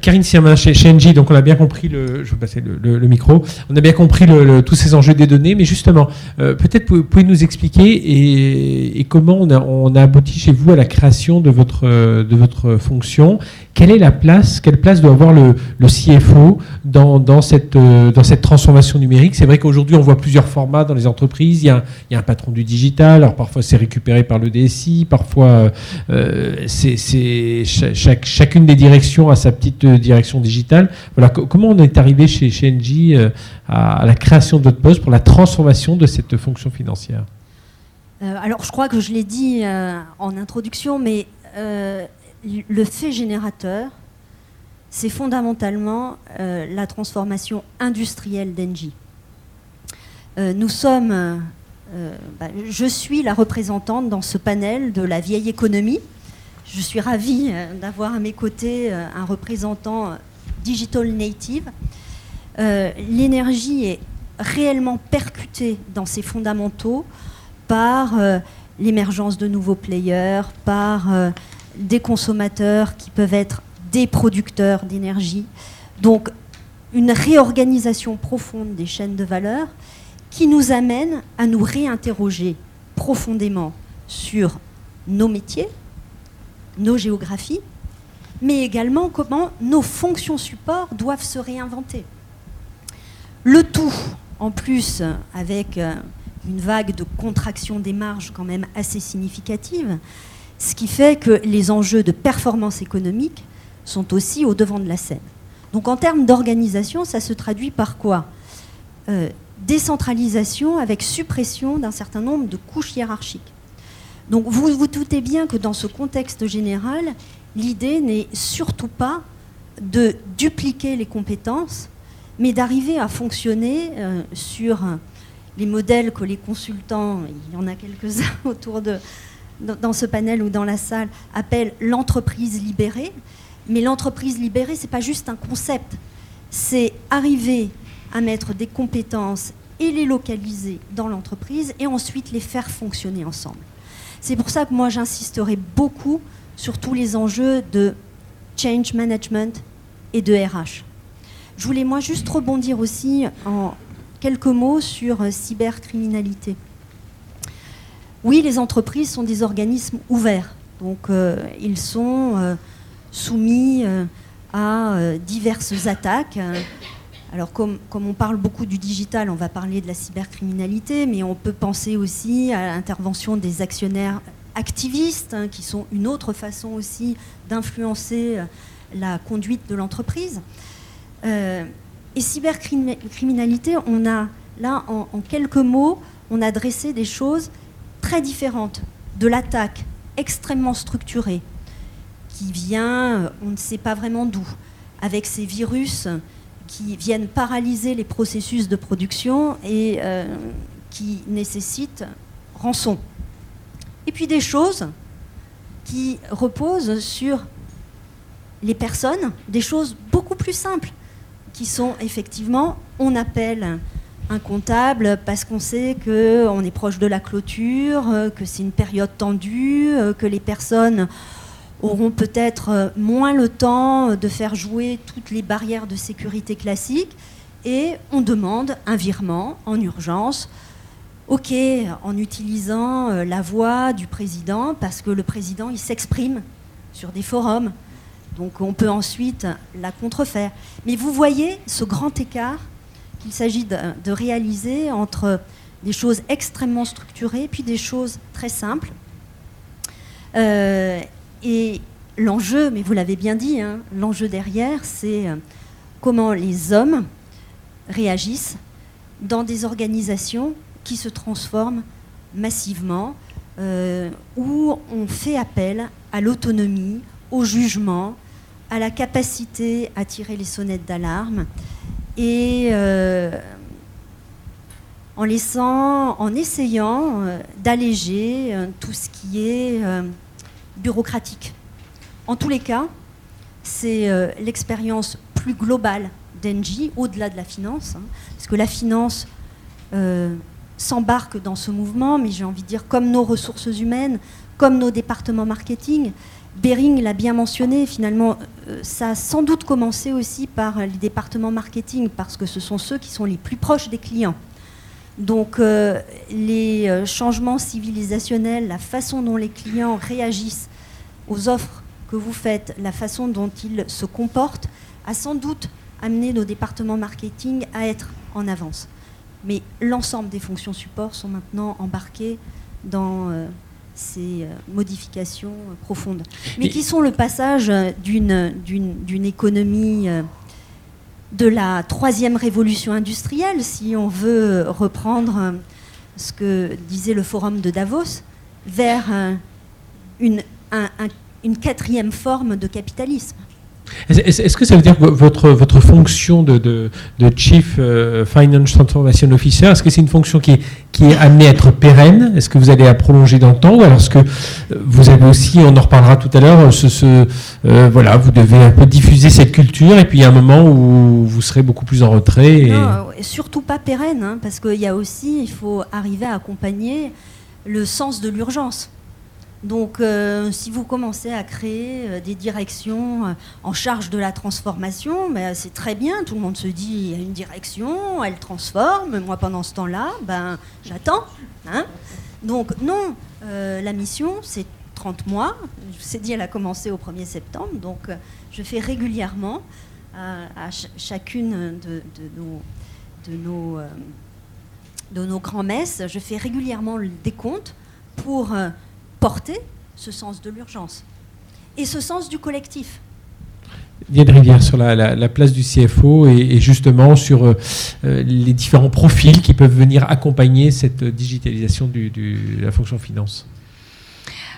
Karine Siamin chez, chez Engie, donc on a bien compris le, je vais passer le, micro, on a bien compris tous ces enjeux des données, mais justement, euh, peut-être pouvez, vous nous expliquer et, comment on a, abouti chez vous à la création de votre, de votre fonction? Quelle est la place, quelle place doit avoir le, CFO dans, dans, cette, euh, dans cette transformation numérique? C'est vrai qu'aujourd'hui, on voit plusieurs formats dans les entreprises. Il y, a, un patron du digital, alors parfois c'est récupéré par le DSI, parfois euh, c'est chacune des directions a sa petite euh, direction digitale. Voilà, comment on est arrivé chez, chez Engie à, la création poste pour la transformation de cette fonction financière? Alors, je crois que je l'ai dit en introduction, mais le fait générateur, c'est fondamentalement euh, la transformation industrielle d'Engie. Euh, nous sommes, euh, bah, je suis la représentante dans ce panel de la vieille économie. Je suis ravie d'avoir à mes côtés un représentant digital native. L'énergie est réellement percutée dans ses fondamentaux par l'émergence de nouveaux players, par des consommateurs qui peuvent être des producteurs d'énergie. Donc une réorganisation profonde des chaînes de valeur qui nous amène à nous réinterroger profondément sur nos métiers, nos géographies, mais également comment nos fonctions support doivent se réinventer. Le tout, en plus, avec euh, une vague de contraction des marges quand même assez significative, ce qui fait que les enjeux de performance économique sont aussi au devant de la scène. Donc en termes d'organisation, ça se traduit par quoi? Décentralisation avec suppression d'un certain nombre de couches hiérarchiques. Donc vous vous doutez bien que dans ce contexte général, l'idée n'est surtout pas de dupliquer les compétences, mais d'arriver à fonctionner euh, sur les modèles que les consultants, il y en a quelques-uns (laughs) autour de, dans ce panel ou dans la salle, appellent l'entreprise libérée. Mais l'entreprise libérée, ce n'est pas juste un concept, c'est arriver à mettre des compétences et les localiser dans l'entreprise et ensuite les faire fonctionner ensemble. C'est pour ça que moi j'insisterai beaucoup sur tous les enjeux de change management et de RH. Je voulais moi juste rebondir aussi en quelques mots sur euh, cybercriminalité. Oui, les entreprises sont des organismes ouverts, donc euh, ils sont euh, soumis à diverses attaques. Alors comme, on parle beaucoup du digital, on va parler de la cybercriminalité, mais on peut penser aussi à l'intervention des actionnaires activistes, hein, qui sont une autre façon aussi d'influencer la conduite de l'entreprise. Euh, et cybercriminalité, on a là, en, quelques mots, on a dressé des choses très différentes de l'attaque extrêmement structurée qui vient, on ne sait pas vraiment d'où, avec ces virus qui viennent paralyser les processus de production et euh, qui nécessitent rançon. Et puis des choses qui reposent sur les personnes, des choses beaucoup plus simples, qui sont effectivement, on appelle un comptable parce qu'on sait qu'on est proche de la clôture, que c'est une période tendue, que les personnes auront peut-être moins le temps de faire jouer toutes les barrières de sécurité classiques, et on demande un virement en urgence. OK, en utilisant la voix du président, parce que le président, il s'exprime sur des forums. Donc on peut ensuite la contrefaire. Mais vous voyez ce grand écart qu'il s'agit de, réaliser entre des choses extrêmement structurées puis des choses très simples. Euh, et l'enjeu, mais vous l'avez bien dit, hein, l'enjeu derrière, c'est euh, comment les hommes réagissent dans des organisations qui se transforment massivement, euh, où on fait appel à l'autonomie, au jugement, à la capacité à tirer les sonnettes d'alarme et euh, en laissant, en essayant d'alléger tout ce qui est bureaucratique. En tous les cas, c'est l'expérience plus globale d'Engie, au-delà de la finance, hein, parce que la finance s'embarque dans ce mouvement, mais j'ai envie de dire comme nos ressources humaines, comme nos départements marketing, Bering l'a bien mentionné, finalement, euh, ça a sans doute commencé aussi par les départements marketing, parce que ce sont ceux qui sont les plus proches des clients. Donc euh, les euh, changements civilisationnels, la façon dont les clients réagissent aux offres que vous faites, la façon dont ils se comportent, a sans doute amené nos départements marketing à être en avance. Mais l'ensemble des fonctions support sont maintenant embarquées dans ces euh, modifications euh, profondes, mais qui sont le passage d'une économie de la troisième révolution industrielle, si on veut reprendre ce que disait le forum de Davos, vers une, quatrième forme de capitalisme. Est-ce que ça veut dire que votre, votre fonction de, Chief euh, Finance Transformation Officer, est-ce que c'est une fonction qui est, qui est amenée à être pérenne? Est-ce que vous allez la prolonger dans le temps Ou alors est-ce que euh, vous avez aussi, on en reparlera tout à l'heure, ce, ce euh, voilà, vous devez un peu diffuser cette culture et puis il y a un moment où vous serez beaucoup plus en retrait et... Non, surtout pas pérenne, hein, parce qu'il y a aussi, il faut arriver à accompagner le sens de l'urgence. Donc, euh, si vous commencez à créer euh, des directions euh, en charge de la transformation, ben, c'est très bien. Tout le monde se dit il y a une direction, elle transforme. Moi, pendant ce temps-là, ben, j'attends. Hein. Donc, non, la mission, c'est 30 mois. Je vous ai dit, elle a commencé au 1er septembre. Donc, je fais régulièrement à chacune de, nos, nos grands-messes, je fais régulièrement le décompte pour porter ce sens de l'urgence et ce sens du collectif. Yann Rivière, sur la, place du CFO et, justement sur euh, euh, les différents profils qui peuvent venir accompagner cette digitalisation de la fonction finance.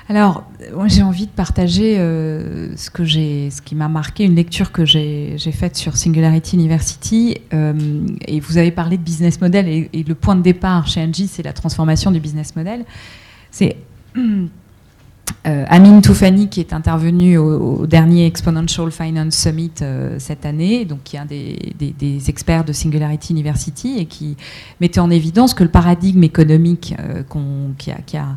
Alors, moi j'ai envie de partager euh, ce, que ce qui m'a marqué, une lecture que j'ai faite sur Singularity University. et vous avez parlé de business model, et, et le point de départ chez Angie, c'est la transformation du business model. C'est euh, Amine Toufani, qui est intervenu au, dernier Exponential Finance Summit euh, cette année, donc qui est un des, experts de Singularity University et qui mettait en évidence que le paradigme économique euh, qui, a,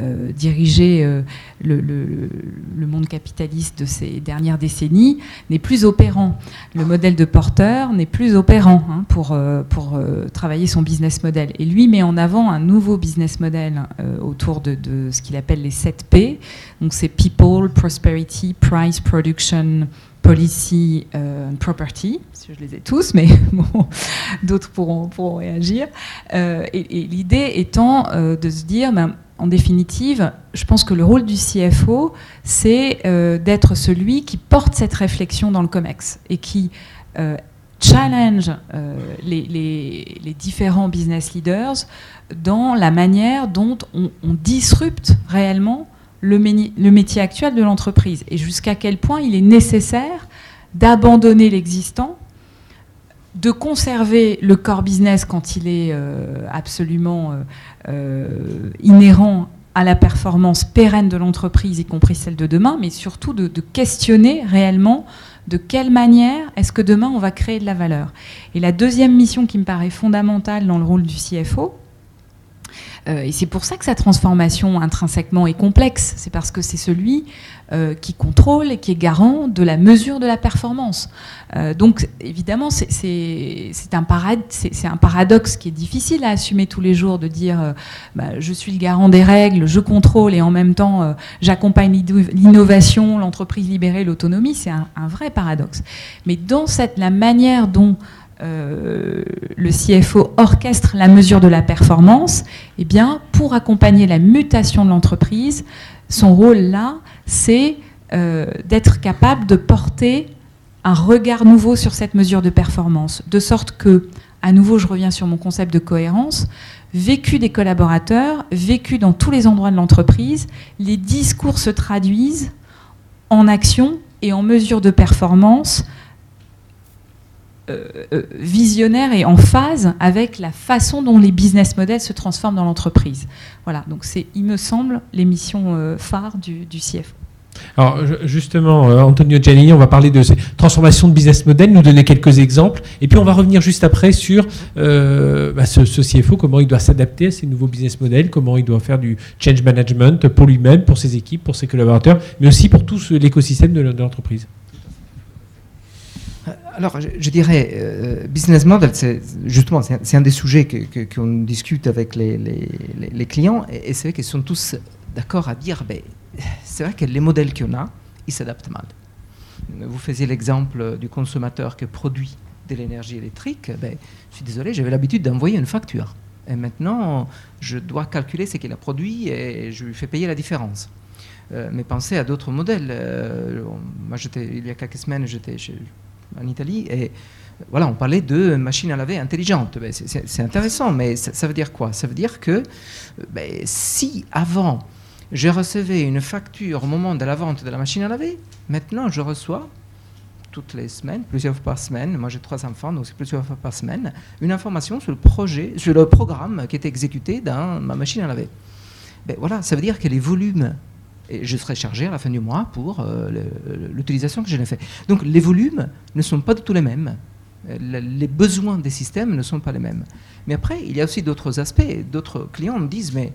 euh, diriger euh, le, monde capitaliste de ces dernières décennies n'est plus opérant. Le modèle de porteur n'est plus opérant hein, pour, euh, pour travailler son business model. Et lui met en avant un nouveau business model autour de, ce qu'il appelle les 7 P. Donc c'est People, Prosperity, Price, Production, policy property, je les ai tous, mais (laughs) d'autres pourront, pourront, réagir. et, l'idée étant de se dire, ben, en définitive, je pense que le rôle du CFO, c'est euh, d'être celui qui porte cette réflexion dans le COMEX et qui euh, challenge euh, les, différents business leaders dans la manière dont on, disrupte réellement le, le métier actuel de l'entreprise. Et jusqu'à quel point il est nécessaire d'abandonner l'existant de conserver le core business quand il est euh, absolument euh, euh, inhérent à la performance pérenne de l'entreprise, y compris celle de demain, mais surtout de, questionner réellement de quelle manière est-ce que demain on va créer de la valeur. Et la deuxième mission qui me paraît fondamentale dans le rôle du CFO, et c'est pour ça que sa transformation intrinsèquement est complexe, c'est parce que c'est celui euh, qui contrôle et qui est garant de la mesure de la performance. Euh, donc évidemment, c'est un, un, paradoxe qui est difficile à assumer tous les jours de dire euh, bah, je suis le garant des règles, je contrôle et en même temps j'accompagne l'innovation, l'entreprise libérée, l'autonomie. C'est un, vrai paradoxe. Mais dans cette, la manière dont le CFO orchestre la mesure de la performance, eh bien, pour accompagner la mutation de l'entreprise, son rôle là, c'est euh, d'être capable de porter un regard nouveau sur cette mesure de performance, de sorte que, à nouveau, je reviens sur mon concept de cohérence, vécu des collaborateurs, vécu dans tous les endroits de l'entreprise, les discours se traduisent en action et en mesure de performance euh, euh, visionnaire et en phase avec la façon dont les business models se transforment dans l'entreprise. Voilà, donc c'est, il me semble, l'émission phare du, du CFO. Alors justement, euh, Antonio Giannini, on va parler de ces transformations de business model, nous donner quelques exemples, et puis on va revenir juste après sur euh, bah, ce, CFO, comment il doit s'adapter à ces nouveaux business models, comment il doit faire du change management pour lui-même, pour ses équipes, pour ses collaborateurs, mais aussi pour tout l'écosystème de l'entreprise. Alors, je, dirais, business model, c'est justement, c'est un, des sujets qu'on discute avec les, les clients, et, c'est vrai qu'ils sont tous d'accord à dire, ben, c'est vrai que les modèles qu'on a, ils s'adaptent mal. Vous faisiez l'exemple du consommateur qui produit de l'énergie électrique. Ben, je suis désolé, j'avais l'habitude d'envoyer une facture. Et maintenant, je dois calculer ce qu'il a produit et je lui fais payer la différence. Euh, mais pensez à d'autres modèles. Euh, moi, il y a quelques semaines, j'étais en Italie et voilà, on parlait de machines à laver intelligentes. Ben, c'est intéressant, mais ça, veut dire quoi? Ça veut dire que ben, si avant je recevais une facture au moment de la vente de la machine à laver. Maintenant, je reçois toutes les semaines, plusieurs fois par semaine, moi j'ai trois enfants, donc c'est plusieurs fois par semaine, une information sur le projet, sur le programme qui est exécuté dans ma machine à laver. Ben voilà, ça veut dire que les volumes, et je serai chargé à la fin du mois pour euh, l'utilisation que j'en ai fait. Donc les volumes ne sont pas du tout les mêmes. Les besoins des systèmes ne sont pas les mêmes. Mais après, il y a aussi d'autres aspects. D'autres clients me disent, mais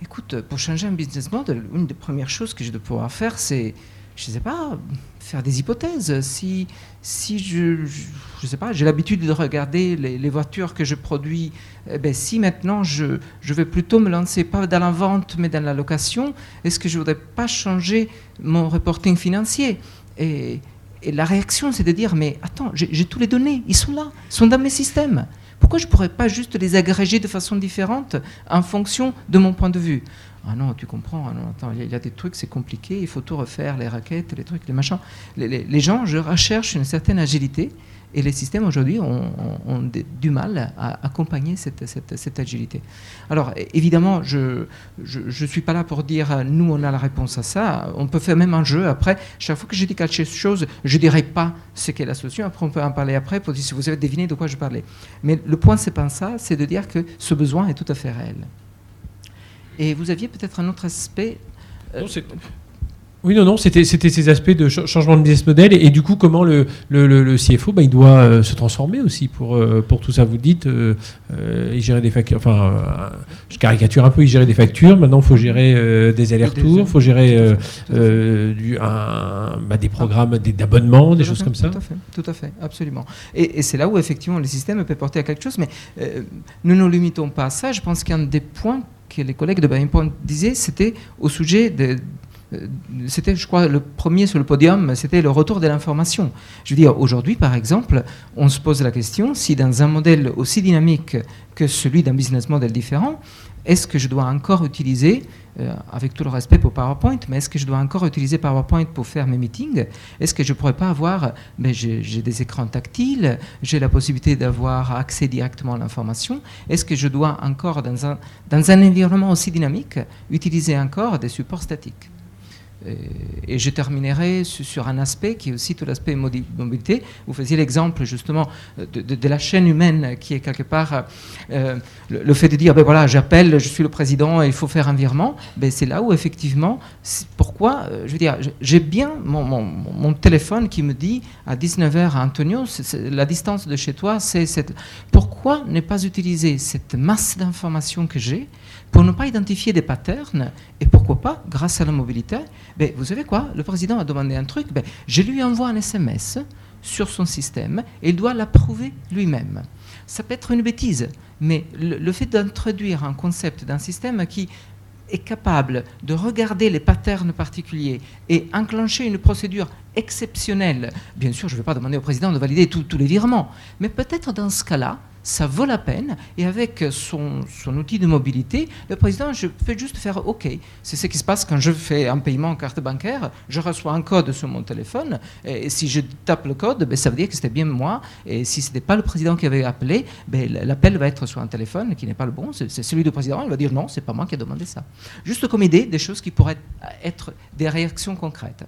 écoute, pour changer un business model, une des premières choses que je dois pouvoir faire, c'est, je ne sais pas, faire des hypothèses. Si, si je, je, sais pas, j'ai l'habitude de regarder les, voitures que je produis, eh ben, si maintenant je, je vais plutôt me lancer pas dans la vente mais dans la location, est-ce que je voudrais pas changer mon reporting financier? Et, et la réaction, c'est de dire, mais attends, j'ai tous les données, ils sont là, ils sont dans mes systèmes. Pourquoi je ne pourrais pas juste les agréger de façon différente en fonction de mon point de vue? Ah non, tu comprends, ah non, attends, il y, a des trucs, c'est compliqué, il faut tout refaire, les raquettes, les trucs, les machins. Les, gens, je recherche une certaine agilité et les systèmes aujourd'hui ont, du mal à accompagner cette, agilité. Alors évidemment, je ne suis pas là pour dire nous on a la réponse à ça. On peut faire même un jeu après. Chaque fois que je dis quelque chose, je ne dirai pas ce qu'est la solution. Après on peut en parler après pour dire si vous avez deviné de quoi je parlais. Mais le point c'est pas ça, c'est de dire que ce besoin est tout à fait réel. Et vous aviez peut-être un autre aspect. Euh, oui, non, non, c'était ces aspects de changement de business model et, du coup, comment le, le, CFO, bah, il doit euh, se transformer aussi pour, euh, pour tout ça. Vous dites, euh, il gérer des factures, enfin, je caricature un peu, il gérait des factures, maintenant il faut gérer des allers-retours, il faut gérer du, un, bah, des programmes d'abonnement, des choses comme ça. Tout à fait, tout à fait, absolument. Et, et c'est là où effectivement le système peut porter à quelque chose, mais nous ne nous limitons pas à ça. Je pense qu'un des points les collègues de Bain Point disaient, c'était au sujet de euh, c'était, je crois, le premier sur le podium, c'était le retour de l'information. Je veux dire, aujourd'hui, par exemple, on se pose la question si dans un modèle aussi dynamique que celui d'un business model différent, est-ce que je dois encore utiliser, euh, avec tout le respect pour PowerPoint, mais est-ce que je dois encore utiliser PowerPoint pour faire mes meetings? Est-ce que je ne pourrais pas avoir, mais ben, j'ai des écrans tactiles, j'ai la possibilité d'avoir accès directement à l'information. Est-ce que je dois encore, dans un, dans un environnement aussi dynamique, utiliser encore des supports statiques? Et je terminerai sur un aspect qui est aussi tout l'aspect mobilité. Vous faisiez l'exemple justement de, la chaîne humaine qui est quelque part euh, le, fait de dire, ben voilà, j'appelle, je suis le président il faut faire un virement. Ben c'est là où effectivement, pourquoi, euh, je veux dire, j'ai bien mon, téléphone qui me dit à 19h, Antonio, la distance de chez toi, c'est. Pourquoi ne pas utiliser cette masse d'informations que j'ai pour ne pas identifier des patterns, et pourquoi pas, grâce à la mobilité, ben, vous savez quoi, le président a demandé un truc, ben, je lui envoie un SMS sur son système et il doit l'approuver lui-même. Ça peut être une bêtise, mais le, fait d'introduire un concept d'un système qui est capable de regarder les patterns particuliers et enclencher une procédure exceptionnelle, bien sûr, je ne vais pas demander au président de valider tous les virements, mais peut-être dans ce cas-là, ça vaut la peine. Et avec son, son, outil de mobilité, le président, je peux juste faire OK. C'est ce qui se passe quand je fais un paiement en carte bancaire. Je reçois un code sur mon téléphone. Et si je tape le code, ben, ça veut dire que c'était bien moi. Et si ce n'était pas le président qui avait appelé, ben, l'appel va être sur un téléphone qui n'est pas le bon. C'est celui du président. Il va dire non, c'est pas moi qui ai demandé ça. Juste comme idée, des choses qui pourraient être des réactions concrètes.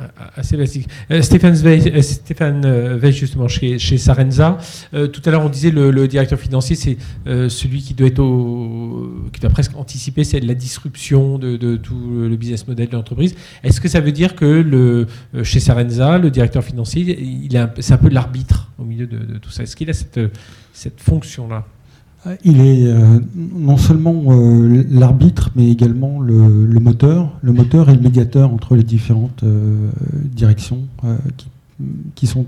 Euh, assez basique. Euh, Stéphane Veil, euh, justement, chez, chez Sarenza. tout à l'heure, on disait le, le directeur financier, c'est celui qui doit être qui doit presque anticiper c'est la disruption de, de, tout le business model de l'entreprise. Est-ce que ça veut dire que le, chez Sarenza, le directeur financier, il c'est un peu l'arbitre au milieu de, de tout ça? Est-ce qu'il a cette, cette fonction-là? Il est euh, non seulement euh, l'arbitre, mais également le, moteur, le moteur et le médiateur entre les différentes euh, directions qui, sont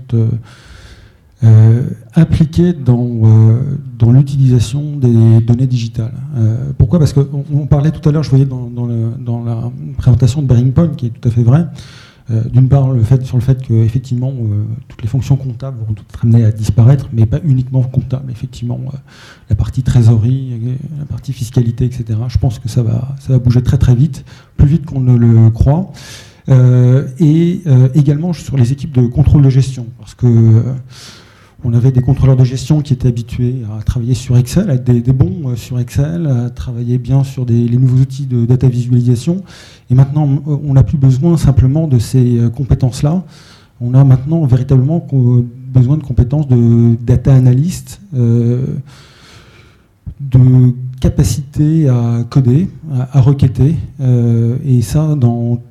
impliquées dans, l'utilisation des données digitales. pourquoi? Parce qu'on parlait tout à l'heure, je voyais dans, la présentation de Bearing Point, qui est tout à fait vrai, euh, d'une part, sur le fait que effectivement euh, toutes les fonctions comptables vont être amenées à disparaître, mais pas uniquement comptables. Effectivement, euh, la partie trésorerie, la partie fiscalité, etc. Je pense que ça va, ça va bouger très très vite, plus vite qu'on ne le croit. et également sur les équipes de contrôle de gestion, parce que on avait des contrôleurs de gestion qui étaient habitués à travailler sur Excel, à être des, bons euh, sur Excel, à travailler bien sur les nouveaux outils de data visualisation. Et maintenant, on n'a plus besoin simplement de ces euh, compétences-là. On a maintenant véritablement besoin de compétences de data analyst, euh, de capacité à coder, à, requêter. et ça, dans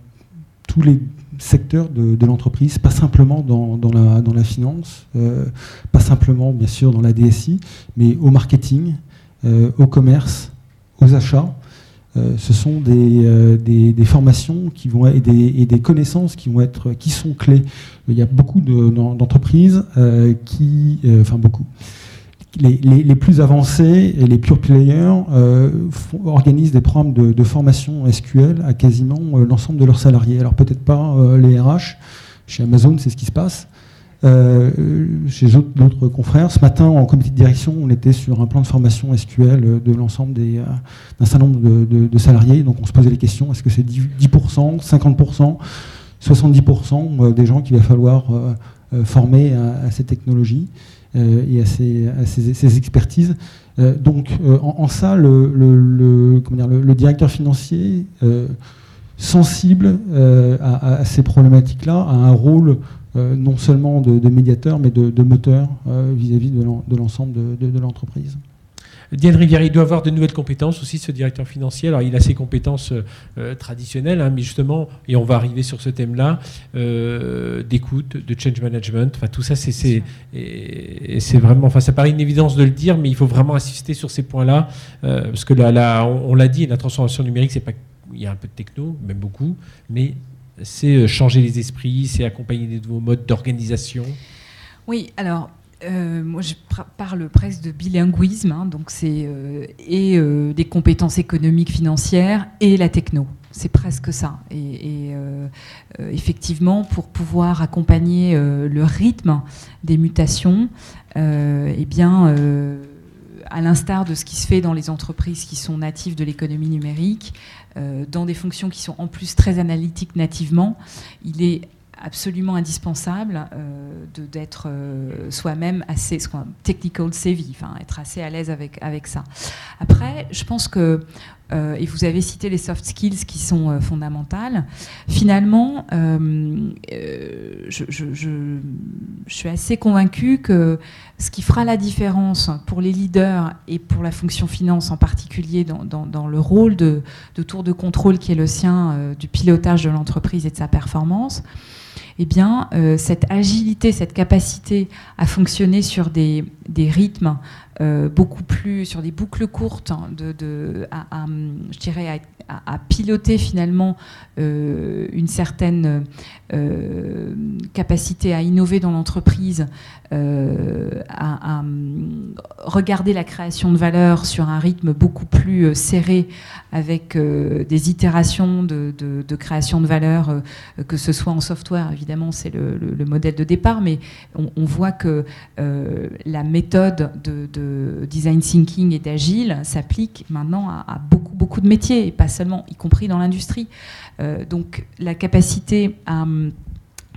tous les secteur de, l'entreprise, pas simplement dans, la, dans la, finance, euh, pas simplement bien sûr dans la DSI, mais au marketing, euh, au commerce, aux achats. Euh, ce sont des, des, formations qui vont, et, des, et des connaissances qui, vont être, qui sont clés. Il y a beaucoup d'entreprises qui, enfin beaucoup, les, plus avancés et les pure players euh, organisent des programmes de, formation SQL à quasiment euh, l'ensemble de leurs salariés. Alors peut-être pas euh, les RH, chez Amazon c'est ce qui se passe, chez d'autres confrères. Ce matin, en comité de direction, on était sur un plan de formation SQL de l'ensemble d'un certain nombre de, salariés. Donc on se posait les questions, est-ce que c'est 10%, 50%, 70% des gens qu'il va falloir former à, ces technologies? Et à ces, expertises donc en, ça, le, directeur financier sensible à, ces problématiques-là a un rôle euh, non seulement de, médiateur, mais de, moteur euh, vis-à-vis de l'ensemble de, l'entreprise. Diane Rivière, il doit avoir de nouvelles compétences aussi, ce directeur financier. Alors, il a ses compétences euh, traditionnelles, hein, mais justement, et on va arriver sur ce thème-là, d'écoute, de change management. Enfin, tout ça, c'est vraiment. Enfin, ça paraît une évidence de le dire, mais il faut vraiment insister sur ces points-là, parce que là, là on, l'a dit, la transformation numérique, c'est pas. Il y a un peu de techno, même beaucoup, mais c'est euh, changer les esprits, c'est accompagner des nouveaux modes d'organisation Oui, alors euh, moi, je parle presque de bilinguisme, hein, donc c'est euh, et des compétences économiques, financières et la techno. C'est presque ça. Et, effectivement, pour pouvoir accompagner le rythme des mutations, eh bien, à l'instar de ce qui se fait dans les entreprises qui sont natives de l'économie numérique, euh, dans des fonctions qui sont en plus très analytiques nativement, il est absolument indispensable euh, d'être euh, soi-même assez technical savvy, enfin être assez à l'aise avec, avec ça. Après, je pense que euh, et vous avez cité les soft skills qui sont euh, fondamentales. Finalement, euh, je, suis assez convaincue que ce qui fera la différence pour les leaders et pour la fonction finance en particulier dans, le rôle de, tour de contrôle qui est le sien du pilotage de l'entreprise et de sa performance, eh bien, cette agilité, cette capacité à fonctionner sur des, des rythmes euh, beaucoup plus sur des boucles courtes, hein, de, à, je dirais à, piloter finalement euh, une certaine euh, capacité à innover dans l'entreprise, à, regarder la création de valeur sur un rythme beaucoup plus serré avec des itérations de, création de valeur, que ce soit en software, évidemment c'est le, modèle de départ, mais on, voit que la méthode de design thinking et d'agile s'applique maintenant à, beaucoup, beaucoup de métiers, et pas seulement, y compris dans l'industrie. Euh, donc la capacité à hum,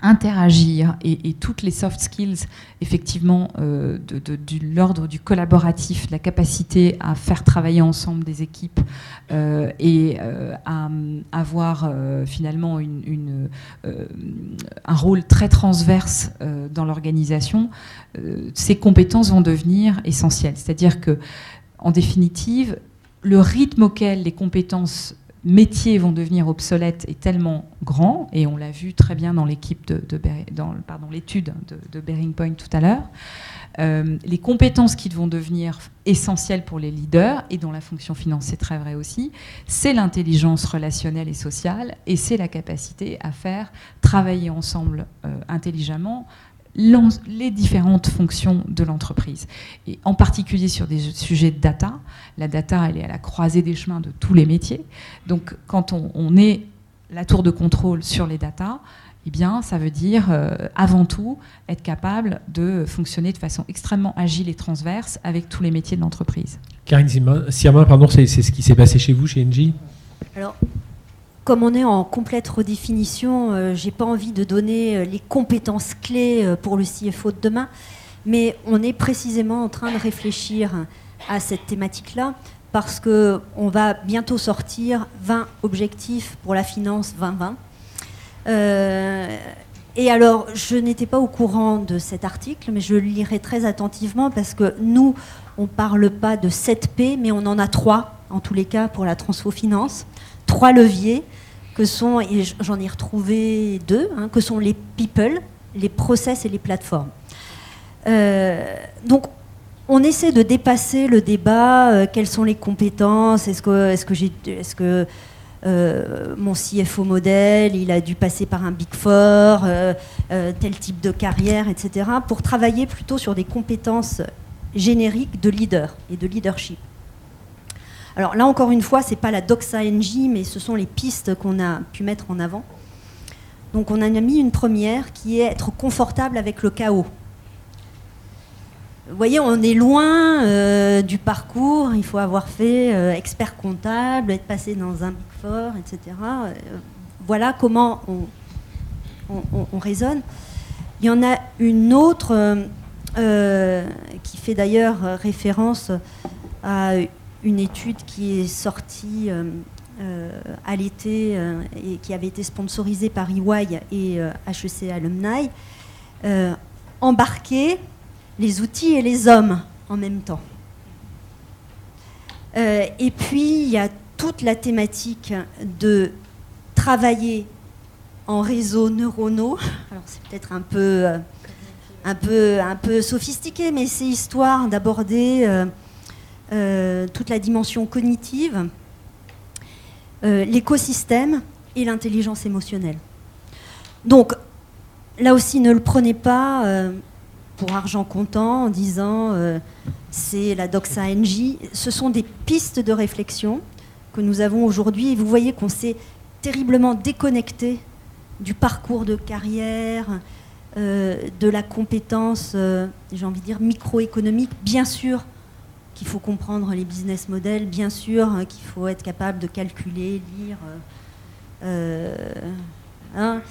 interagir et, toutes les soft skills, effectivement, euh, de, l'ordre du collaboratif, la capacité à faire travailler ensemble des équipes euh, et à hum, avoir finalement un rôle très transverse dans l'organisation, euh, ces compétences vont devenir essentielles. C'est-à-dire que, en définitive, le rythme auquel les compétences métiers vont devenir obsolètes est tellement grand, et on l'a vu très bien dans l'étude de, Bearing Point tout à l'heure. Euh, les compétences qui vont devenir essentielles pour les leaders et dont la fonction finance c'est très vrai aussi, c'est l'intelligence relationnelle et sociale et c'est la capacité à faire travailler ensemble euh, intelligemment les différentes fonctions de l'entreprise. Et en particulier sur des sujets de data. La data, elle est à la croisée des chemins de tous les métiers. Donc quand on, est la tour de contrôle sur les data, eh bien, ça veut dire euh, avant tout être capable de fonctionner de façon extrêmement agile et transverse avec tous les métiers de l'entreprise. Karine Siama, pardon, c'est ce qui s'est passé chez vous, chez Engie? Alors, comme on est en complète redéfinition, je euh, j'ai pas envie de donner euh, les compétences clés euh, pour le CFO de demain, mais on est précisément en train de réfléchir à cette thématique-là parce que on va bientôt sortir 20 objectifs pour la finance 2020. et alors, je n'étais pas au courant de cet article, mais je le lirai très attentivement parce que nous, on ne parle pas de 7 P, mais on en a trois, en tous les cas, pour la transfo finance trois leviers que sont, et j'en ai retrouvé deux, hein, que sont les people, les process et les plateformes. Euh, donc, on essaie de dépasser le débat, euh, quelles sont les compétences, est-ce que, est-ce que, est-ce que euh, mon CFO modèle, il a dû passer par un Big Four, tel type de carrière, etc., pour travailler plutôt sur des compétences génériques de leader et de leadership. Alors là, encore une fois, ce n'est pas la doxa NG, mais ce sont les pistes qu'on a pu mettre en avant. Donc on a mis une première qui est être confortable avec le chaos. Vous voyez, on est loin euh, du parcours. Il faut avoir fait euh, expert comptable, être passé dans un Big etc. Euh, voilà comment on, on- on raisonne. Il y en a une autre qui fait d'ailleurs référence à une étude qui est sortie euh, euh, à l'été euh, et qui avait été sponsorisée par EY et HEC Alumni. Embarquer les outils et les hommes en même temps. Et puis, il y a toute la thématique de travailler en réseaux neuronaux. Alors, c'est peut-être un peu, un, peu, sophistiqué, mais c'est histoire d'aborder toute la dimension cognitive, euh, l'écosystème et l'intelligence émotionnelle. Donc, là aussi, ne le prenez pas euh, pour argent comptant en disant euh, c'est la doxa NJ. Ce sont des pistes de réflexion que nous avons aujourd'hui et vous voyez qu'on s'est terriblement déconnecté du parcours de carrière, euh, de la compétence, euh, j'ai envie de dire, microéconomique. Bien sûr qu'il faut comprendre les business models, bien sûr hein, qu'il faut être capable de calculer, lire. euh, euh, hein.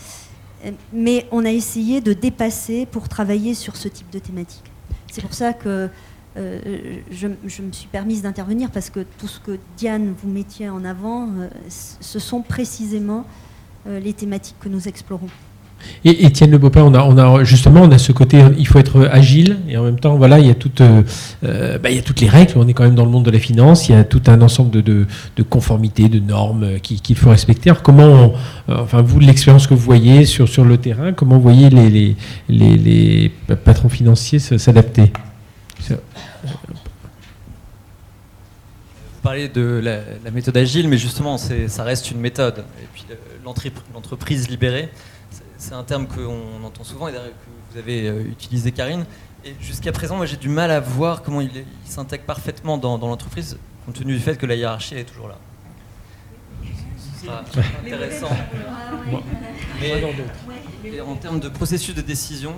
mais on a essayé de dépasser pour travailler sur ce type de thématique. C'est pour ça que euh, je, me suis permise d'intervenir parce que tout ce que Diane vous mettiez en avant, ce sont précisément les thématiques que nous explorons. Et Étienne Le Bopin, on a, a justement, on a ce côté, il faut être agile et en même temps, voilà, il y a toutes, euh, euh, bah, il y a toutes les règles. On est quand même dans le monde de la finance. Il y a tout un ensemble de, conformités, de normes euh, qui- qu'il faut respecter. Alors comment, enfin vous, l'expérience que vous voyez sur le terrain, comment voyez les patrons financiers s'adapter? Parlez de la, la méthode agile, mais justement, ça reste une méthode. Et puis le- l'entrep- l'entreprise libérée, c'est- un terme qu'on entend souvent et que vous avez euh, utilisé, Karine. Et jusqu'à présent, moi, j'ai du mal à voir comment il, s'intègre parfaitement dans, dans l'entreprise, compte tenu du fait que la hiérarchie est toujours là. Ce sera intéressant. Mais- en termes de processus de décision,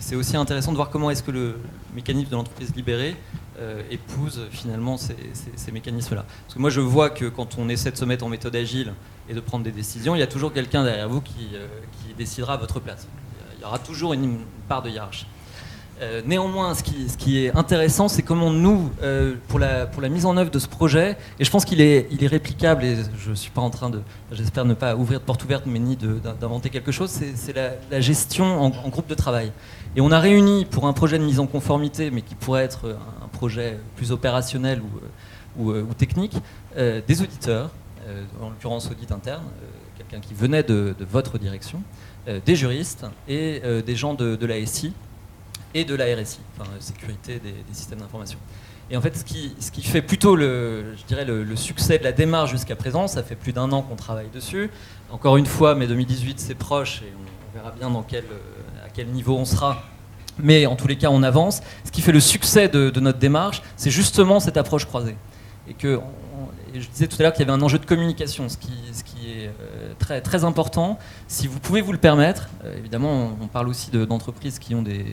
c'est- aussi intéressant de voir comment est-ce que le mécanisme de l'entreprise libérée euh, épouse finalement ces, ces- ces mécanismes-là. Parce que moi, je vois que quand on essaie de se mettre en méthode agile et de prendre des décisions, il y a toujours quelqu'un derrière vous qui, euh, qui décidera à votre place. Il y aura toujours une, part de hiérarchie. Euh, néanmoins, ce qui, ce qui est intéressant, c'est comment nous, euh, pour, la, pour la mise en œuvre de ce projet, et je pense qu'il est, il est réplicable, et je ne suis pas en train de, j'espère ne pas ouvrir de porte ouverte, mais ni d'inventer quelque chose, c'est la, la gestion en, groupe de travail. Et on a réuni pour un projet de mise en conformité, mais qui pourrait être un, projet plus opérationnel ou, ou, technique, des auditeurs, en l'occurrence audit interne, euh, quelqu'un qui venait de, votre direction, euh, des juristes et euh, des gens de, de la SI et de la RSI, enfin, euh, sécurité des, systèmes d'information. Et en fait, ce qui, fait plutôt le, je dirais le, succès de la démarche jusqu'à présent, ça fait plus d'un an qu'on travaille dessus. Encore une fois, mai 2018, c'est proche et on, verra bien euh, à quel niveau on sera. Mais en tous les cas, on avance. Ce qui fait le succès de, de notre démarche, c'est justement cette approche croisée. Et que, je disais tout à l'heure qu'il y avait un enjeu de communication, ce qui, est euh, très, important. Si vous pouvez vous le permettre, euh, évidemment, on, parle aussi de- d'entreprises qui ont des,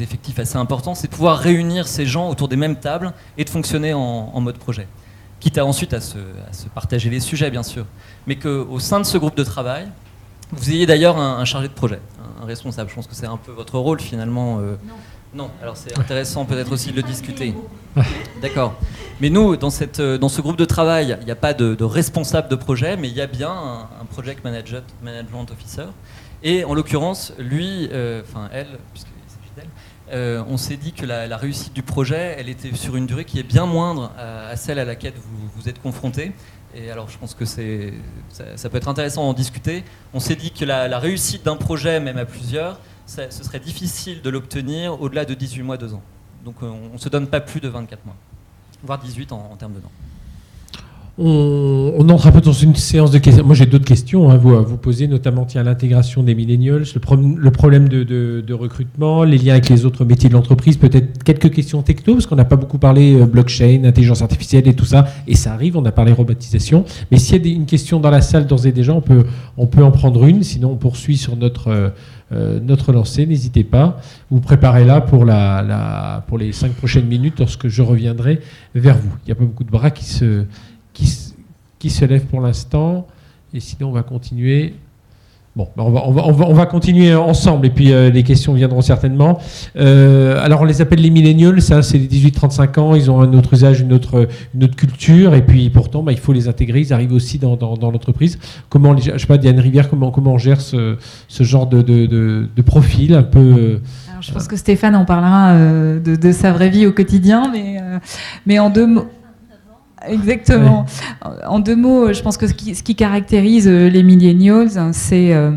effectifs assez importants, c'est de pouvoir réunir ces gens autour des mêmes tables et de fonctionner en, mode projet. Quitte à ensuite à se, partager les sujets, bien sûr. Mais qu'au sein de ce groupe de travail, vous ayez d'ailleurs un, chargé de projet, un, un responsable. Je pense que c'est un peu votre rôle finalement. euh, non, alors c'est intéressant peut-être aussi de le discuter. D'accord. Mais nous, dans, cette, euh, dans ce groupe de travail, il n'y a pas de, de responsable de projet, mais il y a bien un, un project manager, management officer. Et en l'occurrence, lui, euh, enfin elle, puisqu'il s'agit d'elle, euh, on s'est dit que la, la réussite du projet, elle était sur une durée qui est bien moindre à, à celle à laquelle vous, vous êtes confronté. Et alors, je pense que c'est, ça, ça peut être intéressant d'en discuter. On s'est dit que la, la réussite d'un projet, même à plusieurs, ce serait difficile de l'obtenir au-delà de 18 mois, 2 ans. Donc, euh, on ne se donne pas plus de 24 mois, voire 18 en, en termes de temps. On, entre un peu dans une séance de questions. Moi, j'ai d'autres questions à vous, à vous poser, notamment tiens, l'intégration des millennials, le, problème de, recrutement, les liens avec les autres métiers de l'entreprise, peut-être quelques questions techno, parce qu'on n'a pas beaucoup parlé euh, blockchain, intelligence artificielle et tout ça, et ça arrive, on a parlé robotisation. Mais s'il y a une question dans la salle d'ores et déjà, on peut, on peut en prendre une, sinon on poursuit sur notre, euh, euh, notre lancée, n'hésitez pas. Vous préparez là pour, la, pour les cinq prochaines minutes lorsque je reviendrai vers vous. Il n'y a pas beaucoup de bras qui se qui, se lève pour l'instant. Et sinon, on va continuer. Bon, ben, on, va, on, va, on, va, continuer ensemble et puis euh, les questions viendront certainement. Euh, alors on les appelle les millennials, ça c'est les 18-35 ans, ils ont un autre usage, une autre, culture et puis pourtant bah, il faut les intégrer, ils arrivent aussi dans, l'entreprise. Comment, je sais pas, Diane Rivière, comment, on gère ce, genre de, profil un peu euh, alors, Je pense que Stéphane en parlera de, sa vraie vie au quotidien, mais en deux mots. Exactement. En deux mots, je pense que ce qui, caractérise euh, les millennials, c'est euh,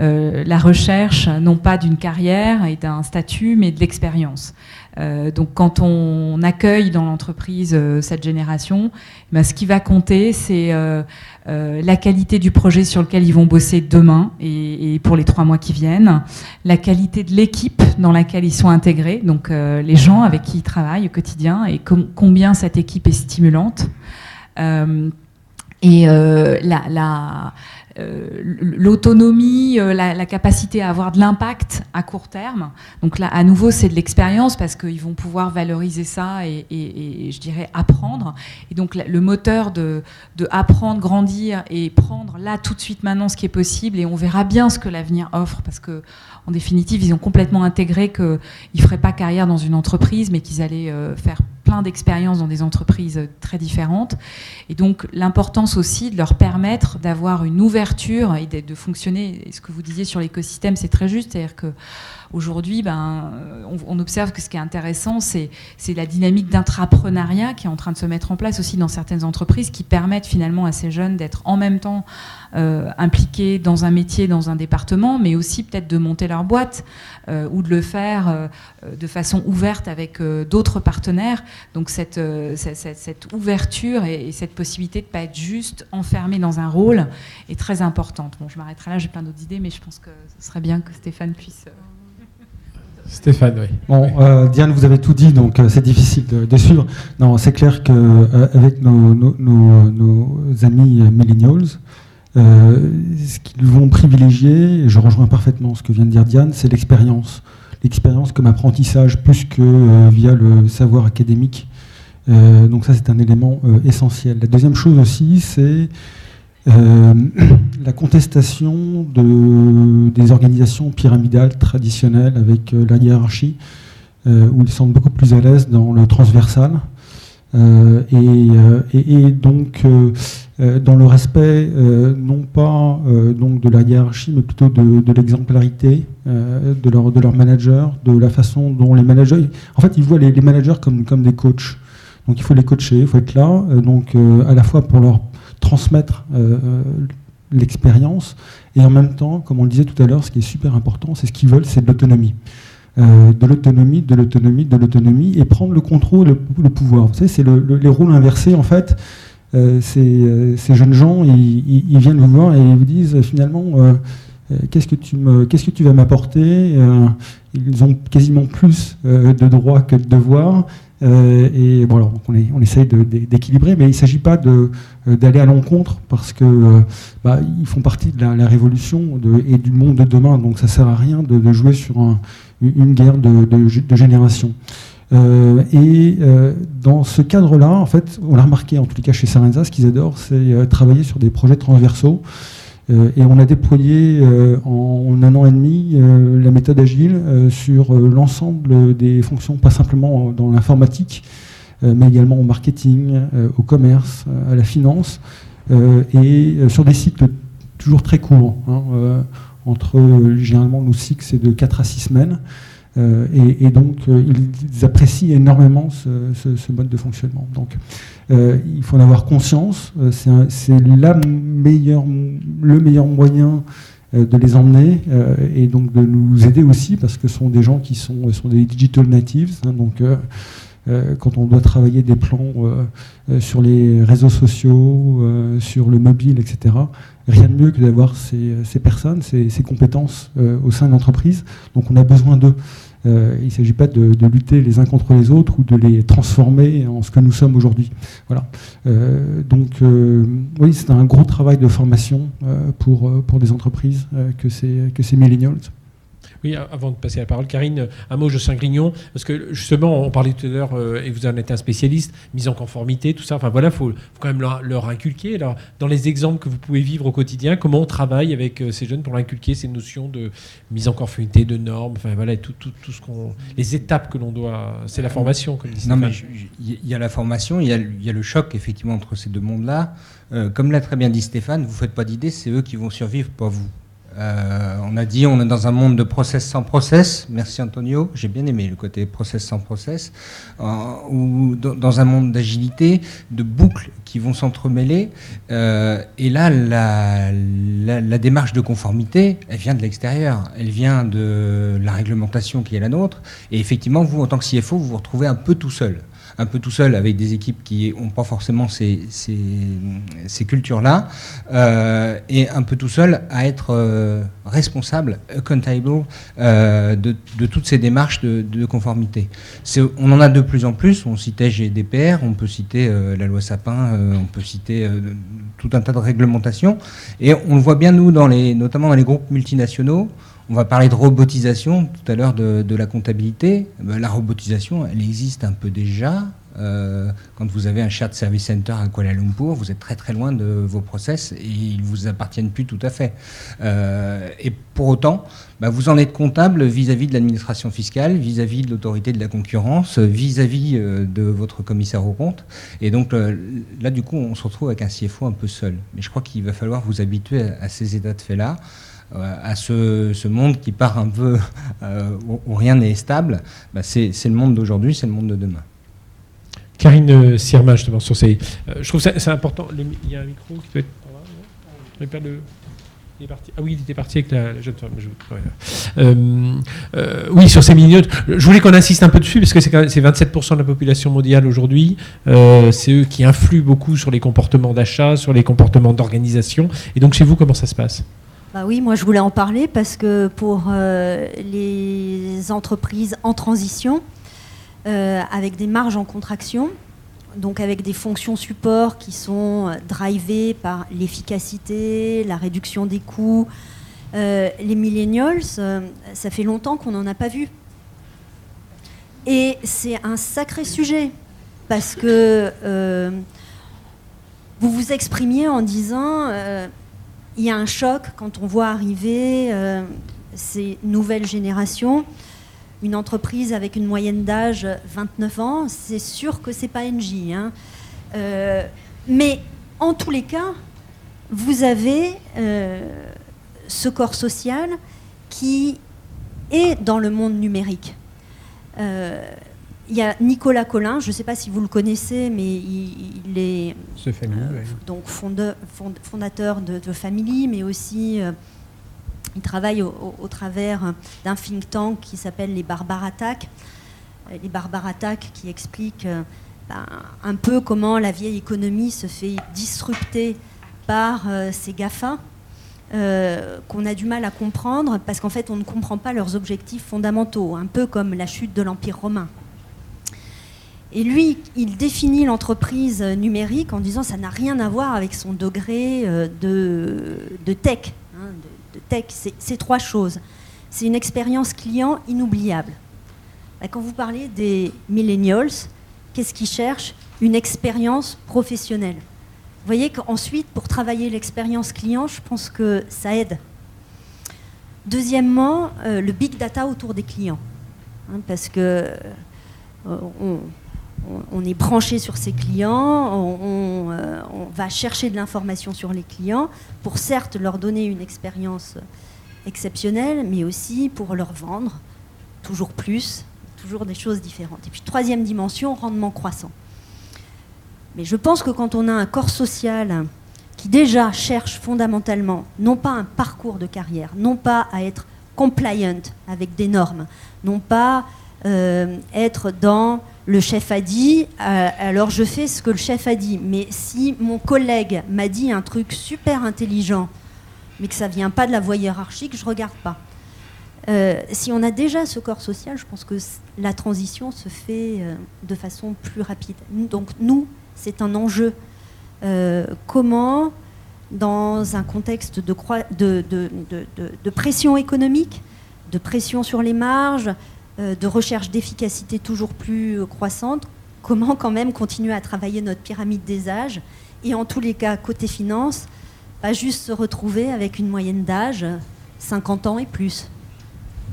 euh, la recherche non pas d'une carrière et d'un statut, mais de l'expérience. Euh, donc quand on accueille dans l'entreprise euh, cette génération, eh ben, ce qui va compter, c'est euh, la qualité du projet sur lequel ils vont bosser demain et, pour les trois mois qui viennent, la qualité de l'équipe dans laquelle ils sont intégrés, donc les gens avec qui ils travaillent au quotidien et combien cette équipe est stimulante. et la l'autonomie, euh, la, capacité à avoir de l'impact à court terme. Donc là, à nouveau, c'est de l'expérience parce qu'ils vont pouvoir valoriser ça et, je dirais apprendre. Et donc le moteur de, de, apprendre, grandir et prendre là tout de suite maintenant ce qui est possible et on verra bien ce que l'avenir offre parce que en définitive, ils ont complètement intégré qu'ils ne feraient pas carrière dans une entreprise, mais qu'ils allaient euh, faire plein d'expériences dans des entreprises très différentes. Et donc l'importance aussi de leur permettre d'avoir une ouverture et de, fonctionner. Ce que vous disiez sur l'écosystème, c'est très juste. C'est-à-dire que Aujourd'hui, ben, on, observe que ce qui est intéressant, c'est la dynamique d'intrapreneuriat qui est en train de se mettre en place aussi dans certaines entreprises qui permettent finalement à ces jeunes d'être en même temps euh, impliqués dans un métier, dans un département, mais aussi peut-être de monter leur boîte euh, ou de le faire euh, de façon ouverte avec d'autres partenaires. Donc cette, cette, ouverture et, cette possibilité de ne pas être juste enfermé dans un rôle est très importante. Bon, je m'arrêterai là, j'ai plein d'autres idées, mais je pense que ce serait bien que Stéphane puisse... Stéphane, oui. Bon, euh, Diane, vous avez tout dit, donc euh, c'est difficile de, suivre. Non, c'est clair qu'avec euh, nos, amis millennials, ce qu'ils vont privilégier, et je rejoins parfaitement ce que vient de dire Diane, c'est l'expérience. L'expérience comme apprentissage plus que via le savoir académique. donc ça, c'est un élément essentiel. La deuxième chose aussi, c'est euh, (clears throat) la contestation de, des organisations pyramidales traditionnelles avec euh, la hiérarchie, euh, où ils sont beaucoup plus à l'aise dans le transversal. Et, donc dans le respect non pas donc de la hiérarchie, mais plutôt de, l'exemplarité de leur leurs managers, de la façon dont les managers, en fait, ils voient les, managers comme des coachs. Donc il faut les coacher, il faut être là, donc à la fois pour leur transmettre euh, euh, l'expérience. Et en même temps, comme on le disait tout à l'heure, ce qui est super important, c'est ce qu'ils veulent, c'est de l'autonomie. Euh, de l'autonomie, de l'autonomie, de l'autonomie, et prendre le contrôle, le, le pouvoir. Vous savez, c'est les rôles inversés, en fait. ces, jeunes gens, ils, viennent vous voir et ils vous disent finalement, qu'est-ce que tu me, qu'est-ce que tu vas m'apporter? Ils ont quasiment plus de droits que de devoirs. Euh, et bon, on, on, essaye d'équilibrer, mais il ne s'agit pas euh, d'aller à l'encontre parce que euh, bah, ils font partie de la, révolution et du monde de demain, donc ça ne sert à rien de, jouer sur une guerre de, de génération. et dans ce cadre-là, en fait, on l'a remarqué en tous cas chez Sarenza, ce qu'ils adorent, c'est travailler sur des projets transversaux. Euh, et on a déployé euh, en, un an et demi euh, la méthode agile sur l'ensemble des fonctions, pas simplement dans l'informatique, mais également au marketing, au commerce, à la finance, et sur des cycles toujours très courts. Hein, entre, généralement, nos cycles, c'est de 4 à 6 semaines. Et, donc, ils apprécient énormément ce, mode de fonctionnement. Donc, euh, il faut en avoir conscience. Euh, c'est le meilleur moyen euh, de les emmener et donc de nous aider aussi parce que ce sont des gens qui sont, sont des digital natives. Hein, donc, quand on doit travailler des plans sur les réseaux sociaux, sur le mobile, etc. Rien de mieux que d'avoir ces, personnes, ces, ces compétences au sein de l'entreprise. Donc on a besoin d'eux. Euh, il ne s'agit pas de, lutter les uns contre les autres ou de les transformer en ce que nous sommes aujourd'hui. Voilà. Euh, donc euh, oui, c'est un gros travail de formation pour, pour des entreprises que ces, que ces millennials. Oui, avant de passer la parole, Karine, un mot de Saint-Grignon, parce que justement, on parlait tout à l'heure, euh, et vous en êtes un spécialiste, mise en conformité, tout ça. Enfin voilà, il faut, quand même leur, inculquer. Alors, dans les exemples que vous pouvez vivre au quotidien, comment on travaille avec euh, ces jeunes pour inculquer ces notions de mise en conformité, de normes, enfin voilà, tout, tout, tout ce qu'on, les étapes que l'on doit. C'est la formation, comme dit Non, mais il y a la formation, il y, y, a le choc effectivement entre ces deux mondes-là. Euh, comme l'a très bien dit Stéphane, vous faites pas d'idée, c'est eux qui vont survivre, pas vous. Euh, on a dit on est dans un monde de process sans process. Merci Antonio. J'ai bien aimé le côté process sans process. Euh, ou dans un monde d'agilité, de boucles qui vont s'entremêler. Euh, et là, la, la, démarche de conformité, elle vient de l'extérieur. Elle vient de la réglementation qui est la nôtre. Et effectivement, vous, en tant que CFO, vous vous retrouvez un peu tout seul un peu tout seul avec des équipes qui n'ont pas forcément ces, ces, cultures-là, euh, et un peu tout seul à être euh, responsable, accountable euh, de, toutes ces démarches de, de conformité. On en a de plus en plus, on citait GDPR, on peut citer la loi Sapin, on peut citer tout un tas de réglementations, et on le voit bien nous, dans les, notamment dans les groupes multinationaux, on va parler de robotisation tout à l'heure de, la comptabilité. Ben, la robotisation, elle existe un peu déjà. Euh, quand vous avez un shared service center à Kuala Lumpur, vous êtes très très loin de vos process et ils vous appartiennent plus tout à fait. Euh, et pour autant, ben, vous en êtes comptable vis-à-vis de l'administration fiscale, vis-à-vis de l'autorité de la concurrence, vis-à-vis euh, de votre commissaire au compte. Et donc là, du coup, on se retrouve avec un CFO un peu seul. Mais je crois qu'il va falloir vous habituer à ces états de fait-là. Euh, à ce, monde qui part un peu (laughs) euh, où, rien n'est stable, bah, c'est le monde d'aujourd'hui, c'est le monde de demain. Karine euh, Sirma, justement, sur ces. je trouve que c'est important. il y a un micro qui doit être. Parti. Ah oui, il était parti avec la, jeune femme. oui, sur ces minutes, je voulais qu'on insiste un peu dessus parce que c'est 27% de la population mondiale aujourd'hui. c'est eux qui influent beaucoup sur les comportements d'achat, sur les comportements d'organisation. Et donc, chez vous, comment ça se passe? Bah oui, moi je voulais en parler parce que pour euh, les entreprises en transition, euh, avec des marges en contraction, donc avec des fonctions support qui sont drivées par l'efficacité, la réduction des coûts, euh, les millennials, ça fait longtemps qu'on n'en a pas vu. Et c'est un sacré sujet parce que vous vous exprimiez en disant il y a un choc quand on voit arriver euh, ces nouvelles générations. Une entreprise avec une moyenne d'âge 29 ans, c'est sûr que c'est pas NJ. Hein. Euh, mais en tous les cas, vous avez euh, ce corps social qui est dans le monde numérique. Il y a Nicolas Collin, je ne sais pas si vous le connaissez, mais il, est euh, donc fondateur de, de, Family, mais aussi euh, il travaille au, travers d'un think tank qui s'appelle les Barbar Attack. Euh, les Barbar Attack qui expliquent ben, un peu comment la vieille économie se fait disrupter par ces GAFA. qu'on a du mal à comprendre parce qu'en fait on ne comprend pas leurs objectifs fondamentaux, un peu comme la chute de l'Empire romain. Et lui, il définit l'entreprise numérique en disant ça n'a rien à voir avec son degré euh, de, tech. Hein, de, tech, c'est trois choses. C'est une expérience client inoubliable. Bah, quand vous parlez des millennials, qu'est-ce qu'ils cherchent? Une expérience professionnelle. Vous voyez qu'ensuite, pour travailler l'expérience client, je pense que ça aide. Deuxièmement, euh, le big data autour des clients. Hein, parce que euh, on, est branché sur ses clients, euh, on, va chercher de l'information sur les clients pour certes leur donner une expérience exceptionnelle, mais aussi pour leur vendre toujours plus, toujours des choses différentes. Et puis troisième dimension, rendement croissant. Mais je pense que quand on a un corps social qui déjà cherche fondamentalement, non pas un parcours de carrière, non pas à être compliant avec des normes, non pas euh, être dans le chef a dit, euh, alors je fais ce que le chef a dit. Mais si mon collègue m'a dit un truc super intelligent, mais que ça vient pas de la voie hiérarchique, je regarde pas. Euh, si on a déjà ce corps social, je pense que la transition se fait euh, de façon plus rapide. Donc nous, c'est un enjeu. comment, dans un contexte de, pression économique, de pression sur les marges, de recherche d'efficacité toujours plus euh, croissante, comment quand même continuer à travailler notre pyramide des âges et en tous les cas, côté finance, pas juste se retrouver avec une moyenne d'âge 50 ans et plus.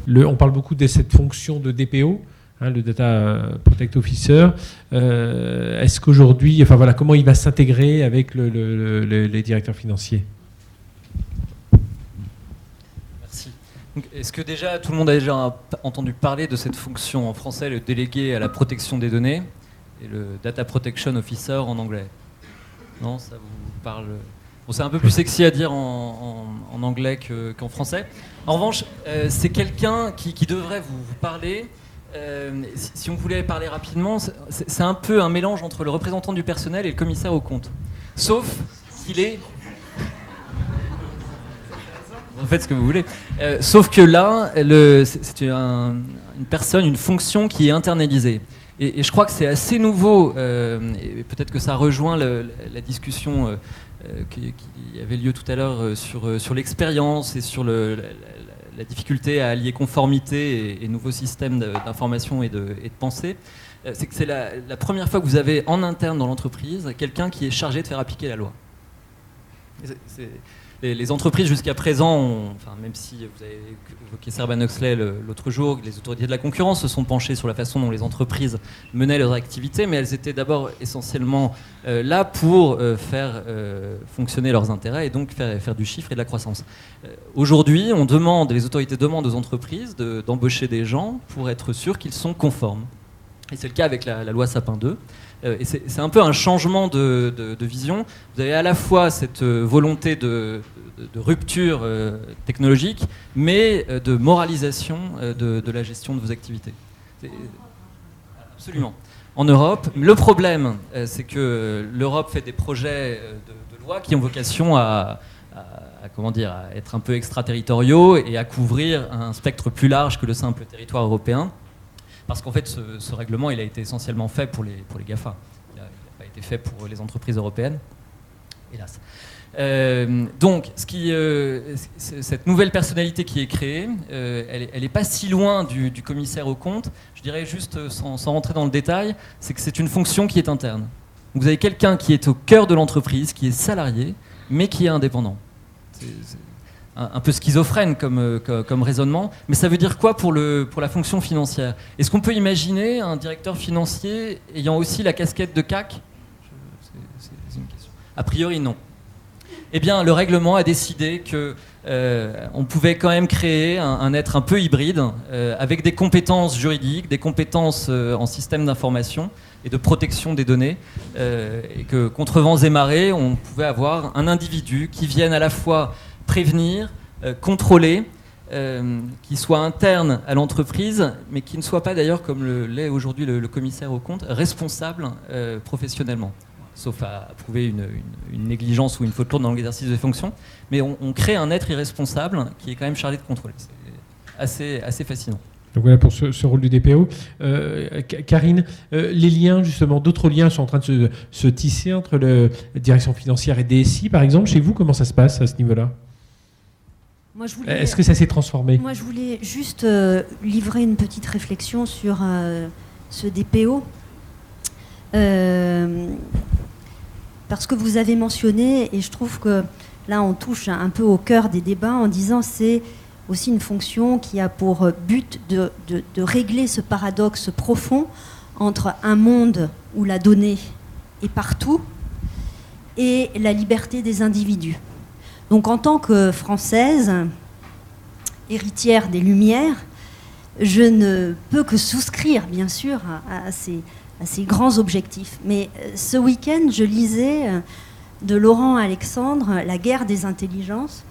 On parle beaucoup de cette fonction de DPO, hein, le Data Protect Officer. Euh, est-ce qu'aujourd'hui, voilà, comment il va s'intégrer avec les directeurs financiers? Est-ce que déjà tout le monde a déjà entendu parler de cette fonction en français, le délégué à la protection des données et le Data Protection Officer en anglais? Non, ça vous parle bon, C'est un peu plus sexy à dire en, anglais qu'en français. En revanche, euh, c'est quelqu'un qui, devrait vous, parler. Euh, si, on voulait parler rapidement, c'est un peu un mélange entre le représentant du personnel et le commissaire au compte. Sauf qu'il est vous faites ce que vous voulez. Euh, sauf que là, c'est une personne, une fonction qui est internalisée. Et, je crois que c'est assez nouveau, euh, et peut-être que ça rejoint la discussion euh, qui, avait lieu tout à l'heure sur, l'expérience et sur la, difficulté à allier conformité et, nouveaux systèmes d'information et de, et pensée. C'est que c'est la, première fois que vous avez en interne dans l'entreprise quelqu'un qui est chargé de faire appliquer la loi. C'est les, entreprises jusqu'à présent, enfin, même si vous avez évoqué Serban Oxley l'autre jour, les autorités de la concurrence se sont penchées sur la façon dont les entreprises menaient leurs activités, mais elles étaient d'abord essentiellement euh, là pour euh, faire euh, fonctionner leurs intérêts et donc faire, faire, du chiffre et de la croissance. Aujourd'hui, on demande, les autorités demandent aux entreprises d'embaucher des gens pour être sûrs qu'ils sont conformes. Et c'est le cas avec la, la loi Sapin 2. Euh, c'est un peu un changement de, vision. Vous avez à la fois cette euh, volonté de, rupture euh, technologique, mais de moralisation de, la gestion de vos activités. Absolument. En Europe, le problème, c'est que l'Europe fait des projets de, loi qui ont vocation à, comment dire, à être un peu extraterritoriaux et à couvrir un spectre plus large que le simple territoire européen. Parce qu'en fait, ce, règlement, il a été essentiellement fait pour les, pour les GAFA. Il n'a pas été fait pour les entreprises européennes, hélas. Euh, donc, euh, cette nouvelle personnalité qui est créée, euh, elle n'est pas si loin du, commissaire au compte. Je dirais juste, sans, rentrer dans le détail, c'est que c'est une fonction qui est interne. vous avez quelqu'un qui est au cœur de l'entreprise, qui est salarié, mais qui est indépendant un, peu schizophrène euh, comme, raisonnement, mais ça veut dire quoi pour la fonction financière? Est-ce qu'on peut imaginer un directeur financier ayant aussi la casquette de CAC C'est une question. A priori, non. Eh bien, le règlement a décidé que euh, on pouvait quand même créer un, être un peu hybride, euh, avec des compétences juridiques, des compétences en système d'information et de protection des données, et que contre vents et marées, on pouvait avoir un individu qui vienne à la fois prévenir, euh, contrôler, euh, qui soit interne à l'entreprise, mais qui ne soit pas d'ailleurs, comme l'est aujourd'hui le, commissaire au compte, responsable euh, professionnellement, sauf à, prouver une, négligence ou une faute lourde dans l'exercice des fonctions. Mais on, crée un être irresponsable qui est quand même chargé de contrôler. C'est assez, assez fascinant. Donc voilà pour ce, rôle du DPO. Karine, les liens, justement, d'autres liens sont en train de se, se tisser entre la direction financière et DSI, par exemple. Chez vous, comment ça se passe à ce niveau-là? Est-ce que ça s'est transformé Moi, je voulais juste euh, livrer une petite réflexion sur euh, ce DPO. Euh, parce que vous avez mentionné, et je trouve que là, on touche un peu au cœur des débats en disant c'est aussi une fonction qui a pour but de, de régler ce paradoxe profond entre un monde où la donnée est partout et la liberté des individus. Donc en tant que Française, héritière des Lumières, je ne peux que souscrire, bien sûr, à, ces, grands objectifs. Mais euh, ce week-end, je lisais euh, de Laurent Alexandre La guerre des intelligences.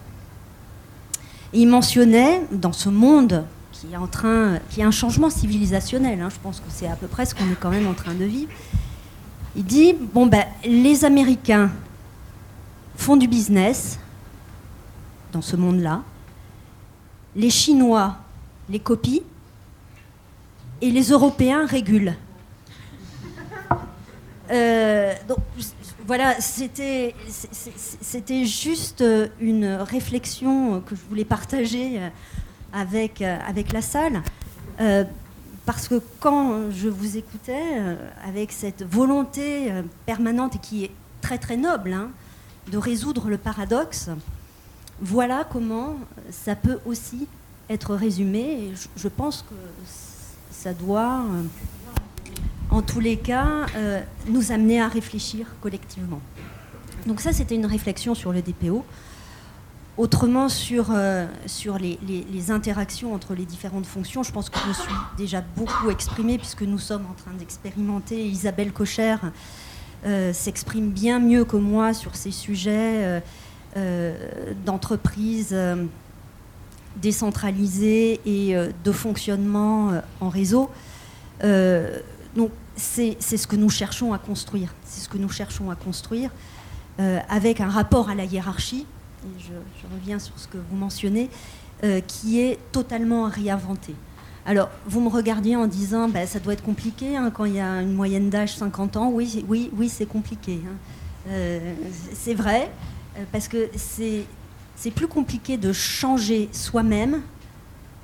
il mentionnait, dans ce monde qui est en train, qui est un changement civilisationnel. hein. je pense que c'est à peu près ce qu'on est quand même en train de vivre. Il dit bon ben les Américains font du business dans ce monde-là, les Chinois les copient et les Européens régulent. Euh, donc voilà, c'était juste une réflexion que je voulais partager avec, avec la salle. Euh, parce que quand je vous écoutais, euh, avec cette volonté permanente et qui est très très noble, hein, de résoudre le paradoxe, voilà comment ça peut aussi être résumé. Je, pense que ça doit, euh, en tous les cas, euh, nous amener à réfléchir collectivement. Donc ça, c'était une réflexion sur le DPO. Autrement, sur, euh, les, interactions entre les différentes fonctions, je pense que je me suis déjà beaucoup exprimée puisque nous sommes en train d'expérimenter. Isabelle Cocher s'exprime bien mieux que moi sur ces sujets euh, euh, d'entreprise euh, décentralisée et euh, de fonctionnement en réseau. Donc c'est ce que nous cherchons à construire. C'est ce que nous cherchons à construire avec un rapport à la hiérarchie, je, reviens sur ce que vous mentionnez, qui est totalement réinventé. Alors, vous me regardiez en disant, bah, ça doit être compliqué hein, quand il y a une moyenne d'âge 50 ans. Oui, oui, oui, c'est compliqué. hein. C'est vrai, parce que c'est plus compliqué de changer soi-même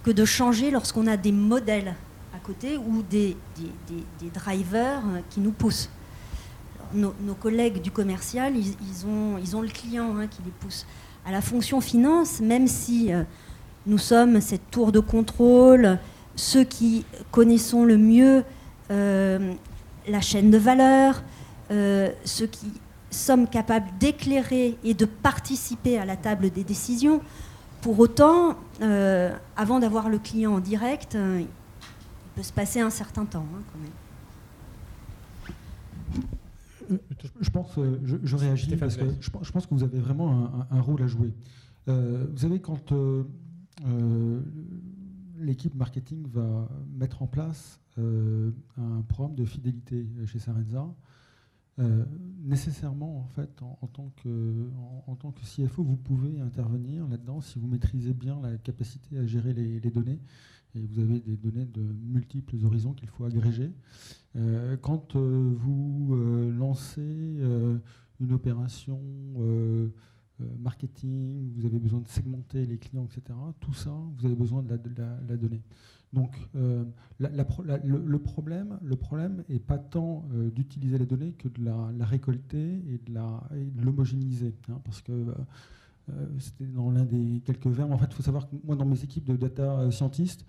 que de changer lorsqu'on a des modèles à côté ou des, des- des- drivers euh, qui nous poussent. Nos, collègues du commercial, ils, ont, ils ont le client hein, qui les pousse. À la fonction finance, même si euh, nous sommes cette tour de contrôle, ceux qui connaissons le mieux euh, la chaîne de valeur, euh, ceux qui sommes capables d'éclairer et de participer à la table des décisions. Pour autant, euh, avant d'avoir le client en direct, euh, il peut se passer un certain temps hein, quand même. Je pense, euh, je, je réagis parce que je, pense- je pense que vous avez vraiment un, rôle à jouer. Euh, vous savez, quand euh, euh, l'équipe marketing va mettre en place euh, un programme de fidélité chez Sarenza, euh, nécessairement, en fait, en, tant que, en, tant que CFO, vous pouvez intervenir là-dedans si vous maîtrisez bien la capacité à gérer les, données. Et vous avez des données de multiples horizons qu'il faut agréger. Euh, quand euh, vous lancez une opération marketing, vous avez besoin de segmenter les clients, etc. Tout ça, vous avez besoin de la, de la donnée. Donc, euh, le, problème, le est pas tant euh, d'utiliser les données que de la, récolter et de l'homogénéiser, hein, parce que euh, c'était dans l'un des quelques verbes. En fait, il faut savoir que moi, dans mes équipes de data scientists,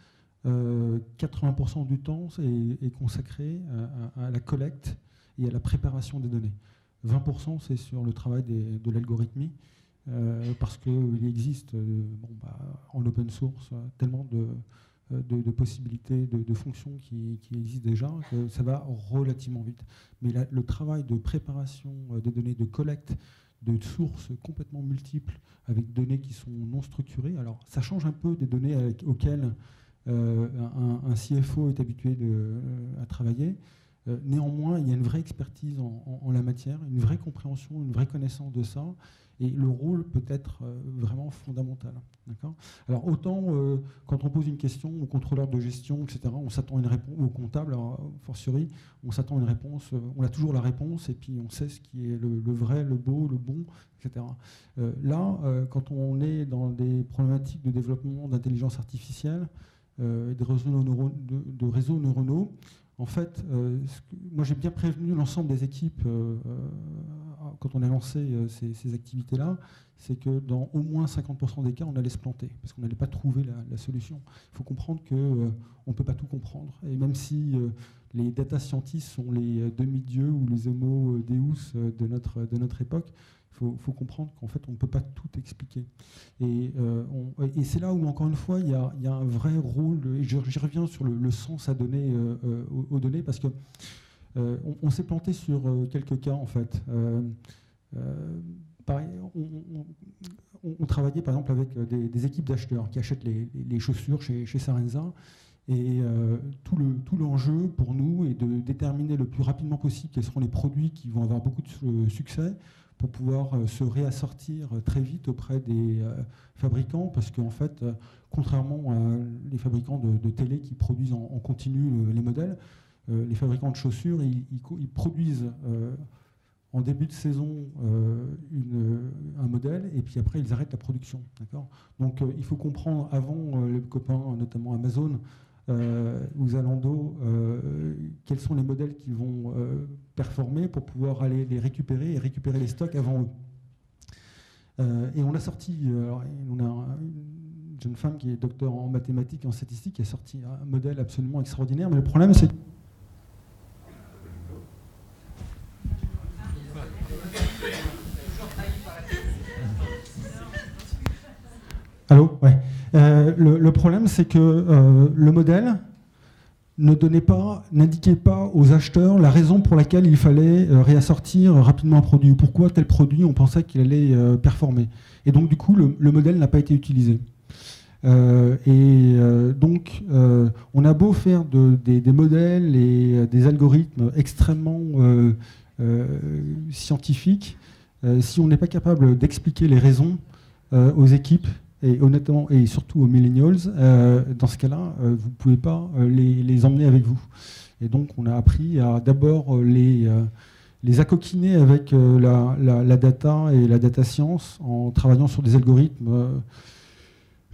euh, 80% du temps est, consacré à, la collecte et à la préparation des données. 20% c'est sur le travail de l'algorithmie, parce qu'il existe bah, en open source tellement de, de, possibilités, de, fonctions qui, existent déjà, ça va relativement vite. Mais le travail de préparation euh, des données, de collecte de sources complètement multiples, avec données qui sont non structurées, alors ça change un peu des données auxquelles euh, un, CFO est habitué euh, à travailler. Néanmoins, il y a une vraie expertise en la matière, une vraie compréhension, une vraie connaissance de ça, et le rôle peut être euh, vraiment fondamental. Alors autant euh, quand on pose une question au contrôleur de gestion, etc., on s'attend à une réponse, au comptable, alors, fortiori, on s'attend à une réponse, euh, on a toujours la réponse, et puis on sait ce qui est le, vrai, le beau, le bon, etc. Là, quand on est dans des problématiques de développement d'intelligence artificielle, de, réseaux neuronaux. En fait, moi j'ai bien prévenu l'ensemble des équipes quand on a lancé euh, ces, activités-là, c'est que dans au moins 50% des cas, on allait se planter parce qu'on n'allait pas trouver la, solution. Il faut comprendre que euh, on peut pas tout comprendre. Et même si euh, les data scientists sont les euh, demi-dieux ou les homo deus de notre, de notre époque, il faut, comprendre qu'en fait, on ne peut pas tout expliquer. Et, c'est là où, encore une fois, il y a, un vrai rôle, et j'y reviens sur le, sens à donner aux, données, parce que on, on s'est planté sur euh, quelques cas, en fait. Euh, euh, on, travaillait par exemple avec des, équipes d'acheteurs qui achètent les, chaussures chez, Sarenza. Et euh, tout, le, tout l'enjeu pour nous est de déterminer le plus rapidement possible quels seront les produits qui vont avoir beaucoup de succès pour pouvoir euh, se réassortir très vite auprès des euh, fabricants, parce qu'en fait, contrairement à les fabricants de, télé qui produisent en, continu les modèles, les fabricants de chaussures, ils, produisent en début de saison un modèle et puis après ils arrêtent la production. Donc il faut comprendre avant les copains, notamment Amazon, euh, ou Zalando, euh, quels sont les modèles qui vont euh, performer pour pouvoir aller les récupérer et récupérer les stocks avant eux. et on a sorti, une jeune femme qui est docteur en mathématiques et en statistiques a sorti un modèle absolument extraordinaire, mais le problème c'est Allô Ouais. Euh, le, problème, c'est que euh, le modèle ne donnait pas, n'indiquait pas aux acheteurs la raison pour laquelle il fallait euh, réassortir rapidement un produit, ou pourquoi tel produit on pensait qu'il allait performer. Et donc du coup, le, modèle n'a pas été utilisé. et donc, on a beau faire des, des, modèles et des algorithmes extrêmement scientifiques, si on n'est pas capable d'expliquer les raisons aux équipes et honnêtement, et surtout aux millennials, euh, dans ce cas-là, euh, vous ne pouvez pas euh, les, emmener avec vous. Et donc, on a appris à d'abord les, les accoquiner avec la, la, data et la data science en travaillant sur des algorithmes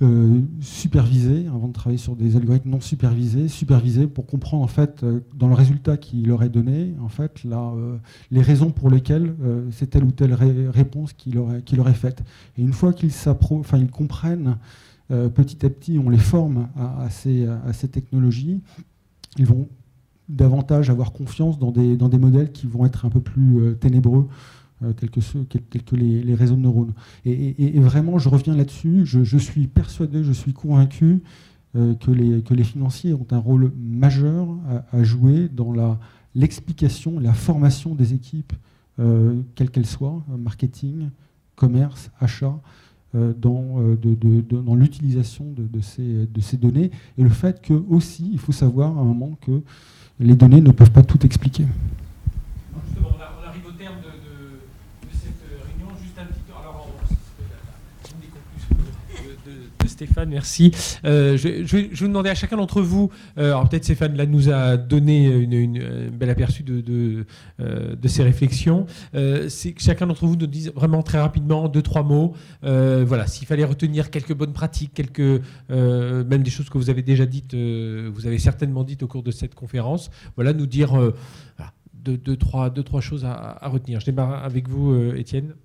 euh, supervisés, avant de travailler sur des algorithmes non supervisés, supervisés pour comprendre en fait euh, dans le résultat qu'il leur est donné, en fait euh, les raisons pour lesquelles c'est telle ou telle réponse qu'il aurait, qu'il aurait faite. Et une fois qu'ils enfin ils comprennent petit à petit, on les forme à, ces, à ces technologies, ils vont davantage avoir confiance dans des, dans des modèles qui vont être un peu plus ténébreux euh, tels que, les, réseaux de neurones. Et, vraiment, je reviens là-dessus, je, suis persuadé, je suis convaincu euh, que, les, financiers ont un rôle majeur à, jouer dans l'explication, la formation des équipes, euh, quelles qu'elles soient, marketing, commerce, achat, dans, l'utilisation de, ces, de ces données. Et le fait que aussi, il faut savoir à un moment que les données ne peuvent pas tout expliquer. Stéphane, merci. Euh, je, vais vous demander à chacun d'entre vous, euh, alors peut-être Stéphane nous a donné une, un bel aperçu de, de, euh, ses réflexions. c'est que chacun d'entre vous nous dise vraiment très rapidement deux, trois mots. voilà, s'il fallait retenir quelques bonnes pratiques, quelques, même des choses que vous avez déjà dites, vous avez certainement dites au cours de cette conférence, voilà, nous dire deux, trois, deux, trois choses à, à, retenir. Je démarre avec vous, Étienne.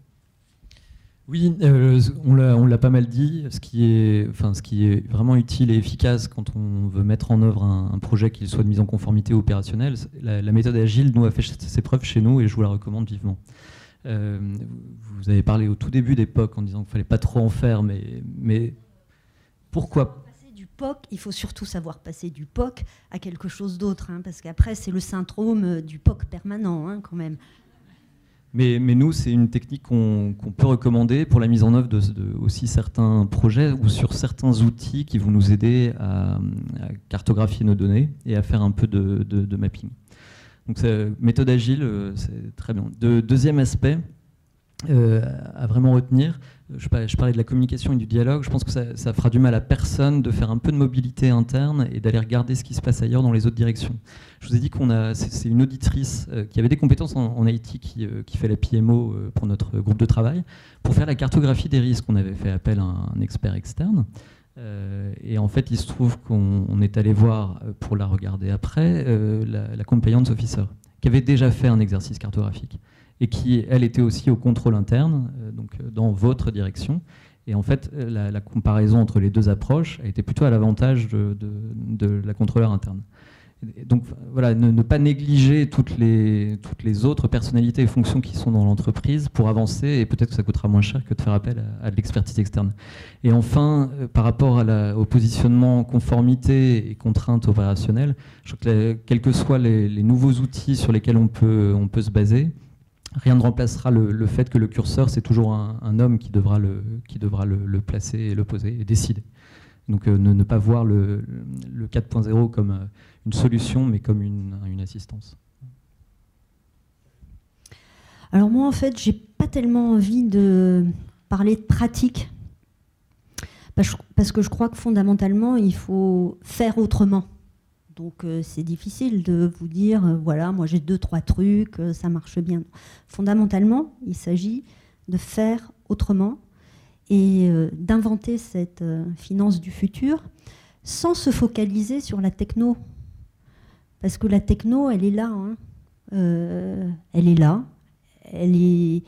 Oui, euh, on l'a pas mal dit. Ce qui, est, enfin, ce qui est vraiment utile et efficace quand on veut mettre en œuvre un, projet qui soit de mise en conformité opérationnelle, la, méthode agile nous a fait ses preuves chez nous et je vous la recommande vivement. Euh, vous avez parlé au tout début d'époque en disant qu'il fallait pas trop en faire, mais, pourquoi? Du POC, il faut surtout savoir passer du POC à quelque chose d'autre, hein, parce qu'après c'est le syndrome du POC permanent hein, quand même. Mais, nous, c'est une technique qu'on peut recommander pour la mise en œuvre de, aussi certains projets ou sur certains outils qui vont nous aider à, cartographier nos données et à faire un peu de, mapping. Donc, méthode agile, euh, c'est très bien. deuxième aspect euh, à vraiment retenir, je parlais, de la communication et du dialogue, je pense que ça, fera du mal à personne de faire un peu de mobilité interne et d'aller regarder ce qui se passe ailleurs dans les autres directions. Je vous ai dit qu'on a, c'est une auditrice euh, qui avait des compétences en, IT euh, qui, fait la PMO euh, pour notre groupe de travail, pour faire la cartographie des risques. On avait fait appel à un, expert externe. et en fait, il se trouve qu'on est allé voir, pour la regarder après, la, la compliance officer, qui avait déjà fait un exercice cartographique et qui, elle, était aussi au contrôle interne, euh, donc euh, dans votre direction. Et en fait, euh, la, comparaison entre les deux approches a été plutôt à l'avantage de, la contrôleur interne. donc voilà, ne, pas négliger toutes les, autres personnalités et fonctions qui sont dans l'entreprise pour avancer, et peut-être que ça coûtera moins cher que de faire appel à, de l'expertise externe. Et enfin, par rapport la, au positionnement conformité et contraintes opérationnelles, je crois que quels que soient les, nouveaux outils sur lesquels on peut se baser, rien ne remplacera le, fait que le curseur, c'est toujours un, homme qui devra, le, placer et le poser et décider. Donc ne, pas voir le, 4.0 comme une solution, mais comme une, une assistance. Alors moi, en fait, j'ai pas tellement envie de parler de pratique, parce que je crois que fondamentalement, il faut faire autrement. Donc euh, c'est difficile de vous dire, euh, voilà, moi j'ai deux, trois trucs, euh, ça marche bien. Fondamentalement, il s'agit de faire autrement et d'inventer cette finance du futur sans se focaliser sur la techno. Parce que la techno, elle est là. Hein. elle est là. Elle est,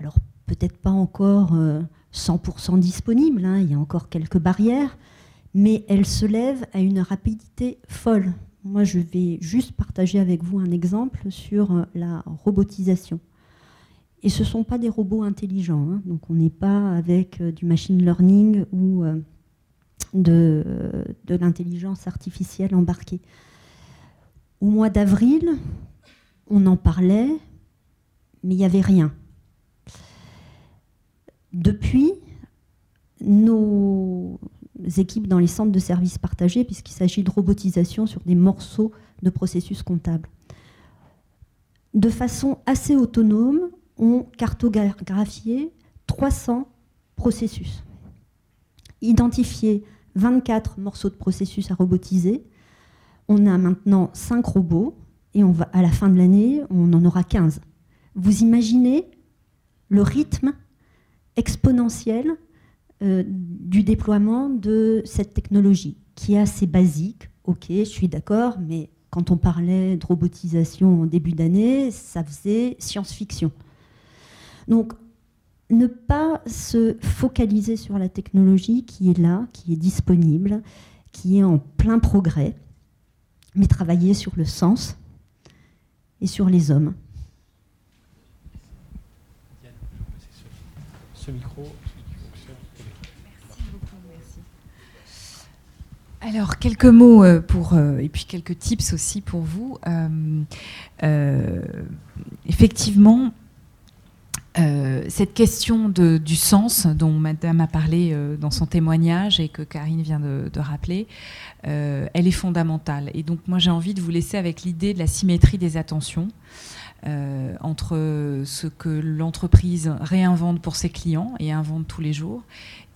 alors peut-être pas encore 100% disponible, hein, il y a encore quelques barrières, mais elle se lève à une rapidité folle. Moi, je vais juste partager avec vous un exemple sur euh, la robotisation. Et ce ne sont pas des robots intelligents, hein. donc on n'est pas avec euh, du machine learning ou euh, de, de l'intelligence artificielle embarquée. Au mois d'avril, on en parlait, mais il n'y avait rien. Depuis, nos équipes dans les centres de services partagés, puisqu'il s'agit de robotisation sur des morceaux de processus comptables. De façon assez autonome, ont cartographié 300 processus, identifié 24 morceaux de processus à robotiser. On a maintenant 5 robots et on à la fin de l'année, on en aura 15. Vous imaginez le rythme exponentiel euh, du déploiement de cette technologie, qui est assez basique. Ok, je suis d'accord, mais quand on parlait de robotisation en début d'année, ça faisait science-fiction. Donc, ne pas se focaliser sur la technologie qui est là, qui est disponible, qui est en plein progrès, mais travailler sur le sens et sur les hommes. Ce micro. Alors, quelques mots euh, pour, euh, et puis quelques tips aussi pour vous. Euh, effectivement, cette question du sens dont Madame a parlé dans son témoignage et que Karine vient de, de rappeler, elle est fondamentale. Et donc, moi, j'ai envie de vous laisser avec l'idée de la symétrie des attentions. Euh, entre ce que l'entreprise réinvente pour ses clients et invente tous les jours,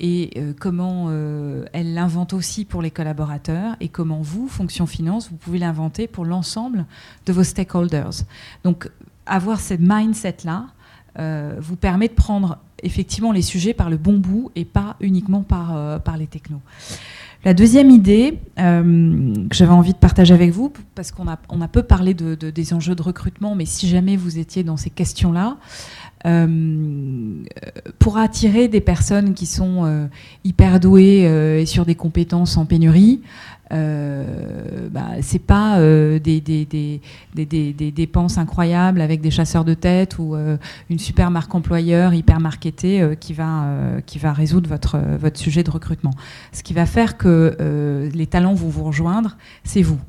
et euh, comment euh, elle l'invente aussi pour les collaborateurs, et comment vous, fonction finance, vous pouvez l'inventer pour l'ensemble de vos stakeholders. Donc avoir cette mindset-là vous permet de prendre effectivement les sujets par le bon bout et pas uniquement par, par les technos. La deuxième idée euh, que j'avais envie de partager avec vous, parce qu'on a, peu parlé de, des enjeux de recrutement, mais si jamais vous étiez dans ces questions-là, pour attirer des personnes qui sont euh, hyper douées et sur des compétences en pénurie, euh, bah, c'est pas euh, des, dépenses incroyables avec des chasseurs de tête ou euh, une super marque employeur hyper marketée qui, va, qui va résoudre votre, votre sujet de recrutement. Ce qui va faire que les talents vont vous rejoindre, c'est vous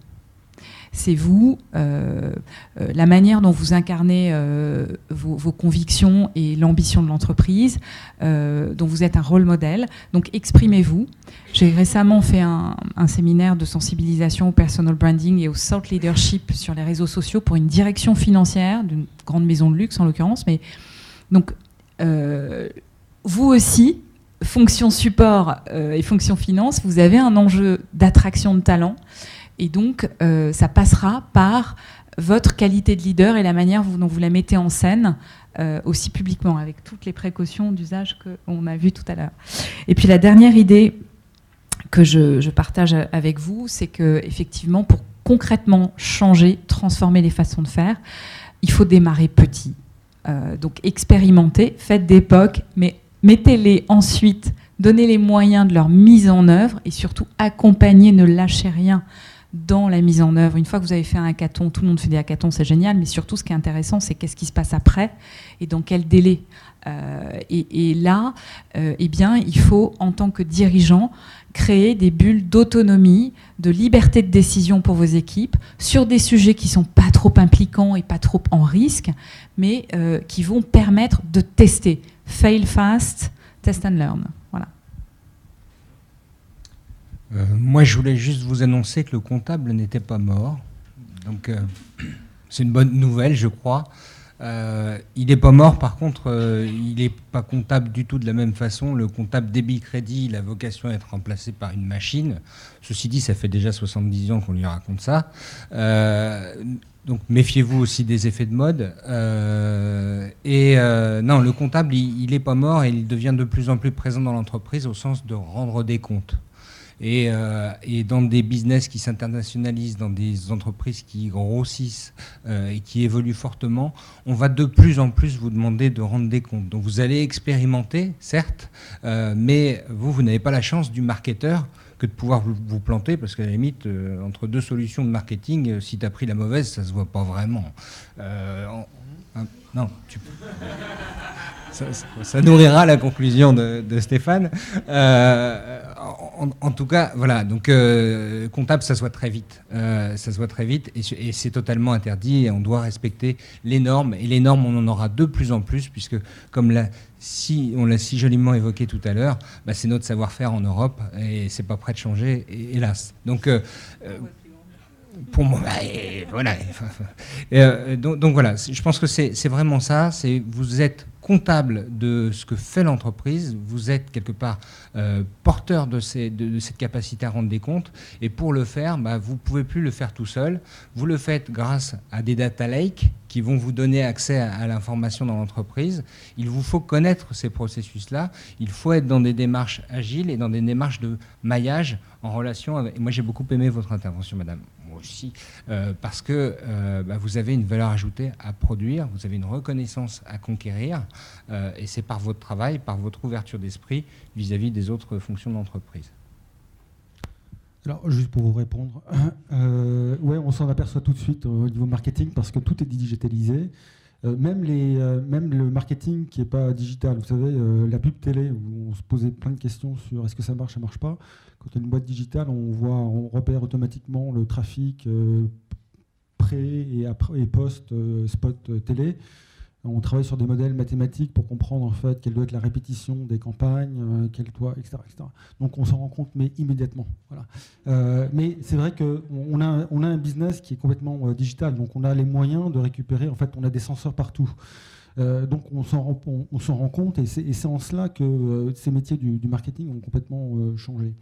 c'est vous, euh, euh, la manière dont vous incarnez euh, vos, convictions et l'ambition de l'entreprise, dont vous êtes un rôle modèle. Donc exprimez-vous. J'ai récemment fait un, séminaire de sensibilisation au personal branding et au thought leadership sur les réseaux sociaux pour une direction financière d'une grande maison de luxe en l'occurrence. Mais donc vous aussi, fonction support et fonction finance, vous avez un enjeu d'attraction de talent. Et donc, euh, ça passera par votre qualité de leader et la manière dont vous la mettez en scène, euh, aussi publiquement, avec toutes les précautions d'usage qu'on a vues tout à l'heure. Et puis la dernière idée que je, partage avec vous, c'est que effectivement, pour concrètement changer, transformer les façons de faire, il faut démarrer petit. Euh, donc expérimenter, faites d'époque, mais mettez-les ensuite, donnez les moyens de leur mise en œuvre et surtout accompagnez, ne lâchez rien dans la mise en œuvre. Une fois que vous avez fait un hackathon, tout le monde fait des hackathons, c'est génial, mais surtout ce qui est intéressant, c'est qu'est-ce qui se passe après et dans quel délai. Euh, et, là, euh, eh bien, il faut, en tant que dirigeant, créer des bulles d'autonomie, de liberté de décision pour vos équipes sur des sujets qui sont pas trop impliquants et pas trop en risque, mais qui vont permettre de tester. Fail fast, test and learn. Voilà. moi, je voulais juste vous annoncer que le comptable n'était pas mort. Donc, c'est une bonne nouvelle, je crois. Euh, il n'est pas mort, par contre, euh, il n'est pas comptable du tout de la même façon. Le comptable débit-crédit, il a vocation à être remplacé par une machine. Ceci dit, ça fait déjà 70 ans qu'on lui raconte ça. Euh, donc méfiez-vous aussi des effets de mode. et non, le comptable, il n'est pas mort et il devient de plus en plus présent dans l'entreprise au sens de rendre des comptes. Euh, et, dans des business qui s'internationalisent, dans des entreprises qui grossissent euh, et qui évoluent fortement, on va de plus en plus vous demander de rendre des comptes. Donc vous allez expérimenter, certes, euh, mais vous, vous n'avez pas la chance du marketeur que de pouvoir vous, planter, parce qu'à la limite, entre deux solutions de marketing, si tu as pris la mauvaise, ça se voit pas vraiment. non, tu ça, nourrira la conclusion de, Stéphane. En, tout cas, voilà. Donc, euh, comptable, ça se voit très vite. Euh, ça se voit très vite, et, c'est totalement interdit. Et on doit respecter les normes. Et les normes, on en aura de plus en plus, puisque, comme si on l'a si joliment évoqué tout à l'heure, bah, c'est notre savoir-faire en Europe, et c'est pas prêt de changer, hélas. Donc pour moi, bah, voilà. donc, donc, voilà, je pense que c'est vraiment ça. Vous êtes comptable de ce que fait l'entreprise, vous êtes quelque part euh, porteur de, cette capacité à rendre des comptes, et pour le faire, bah, vous ne pouvez plus le faire tout seul, vous le faites grâce à des data lakes qui vont vous donner accès à, l'information dans l'entreprise. Il vous faut connaître ces processus-là, il faut être dans des démarches agiles et dans des démarches de maillage en relation avec... Moi j'ai beaucoup aimé votre intervention, madame euh, parce que euh, bah, vous avez une valeur ajoutée à produire, vous avez une reconnaissance à conquérir, euh, et c'est par votre travail, par votre ouverture d'esprit vis-à-vis des autres fonctions de l'entreprise. Alors, juste pour vous répondre, (coughs) ouais, on s'en aperçoit tout de suite au niveau marketing parce que tout est digitalisé. Même, les, même le marketing qui n'est pas digital, vous savez, la pub télé, où on se posait plein de questions sur est-ce que ça marche, ça marche pas. Quand y a une boîte digitale, on voit, on repère automatiquement le trafic euh, pré et, après, et post euh, spot euh, télé. On travaille sur des modèles mathématiques pour comprendre en fait quelle doit être la répétition des campagnes, quelle doit, etc., Donc on s'en rend compte, mais immédiatement. Voilà. mais c'est vrai qu'on a, un business qui est complètement digital, donc on a les moyens de récupérer. En fait, on a des senseurs partout. Euh, donc on s'en rend, compte et c'est en cela que euh, ces métiers du, marketing ont complètement euh, changé.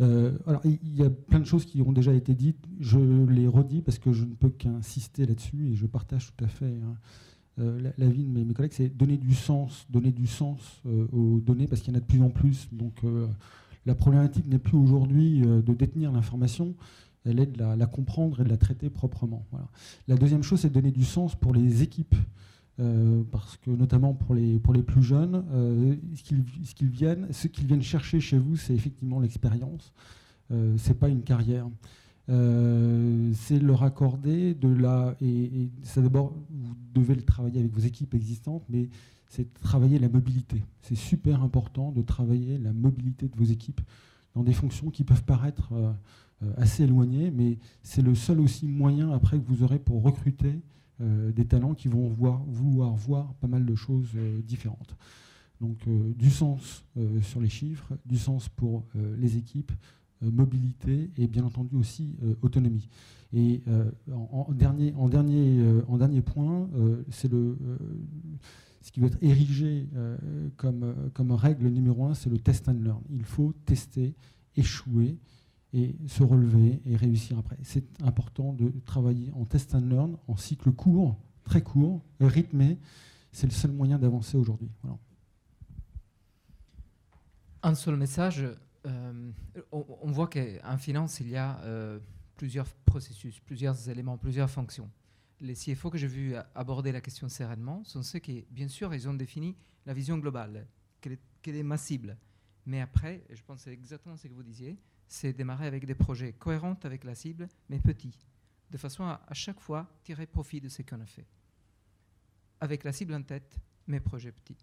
il y a plein de choses qui ont déjà été dites, je les redis parce que je ne peux qu'insister là-dessus et je partage tout à fait hein, l'avis de mes, collègues, c'est donner du sens, donner du sens aux données parce qu'il y en a de plus en plus. Donc la problématique n'est plus aujourd'hui de détenir l'information, elle est de la, comprendre et de la traiter proprement. La deuxième chose, c'est de donner du sens pour les équipes. Euh, parce que notamment pour les, pour les plus jeunes, euh, ce qu'ils viennent, ce qu'ils viennent chercher chez vous, c'est effectivement l'expérience. Euh, c'est pas une carrière. Euh, c'est leur accorder de la et, ça d'abord vous devez le travailler avec vos équipes existantes, mais c'est travailler la mobilité. C'est super important de travailler la mobilité de vos équipes dans des fonctions qui peuvent paraître assez éloignées, mais c'est le seul aussi moyen après que vous aurez pour recruter euh, des talents qui vont voir, vouloir voir pas mal de choses euh, différentes. Donc euh, du sens sur les chiffres, du sens pour les équipes, mobilité et bien entendu aussi autonomie. Et en, dernier, en, dernier, point, c'est ce qui va être érigé comme règle numéro un, c'est le test and learn. Il faut tester, échouer, et se relever et réussir après. C'est important de travailler en test and learn, en cycle court, très court, rythmé. C'est le seul moyen d'avancer aujourd'hui. Un seul message. Euh, on, voit qu'en finance, il y a euh, plusieurs processus, plusieurs éléments, plusieurs fonctions. Les CFO que j'ai vu aborder la question sereinement sont ceux qui, bien sûr, ils ont défini la vision globale, qu'elle est, est massible. Mais après, je pense que c'est exactement ce que vous disiez, c'est démarrer avec des projets cohérents avec la cible, mais petits, de façon à, à chaque fois tirer profit de ce qu'on a fait. Avec la cible en tête, mais projets petits.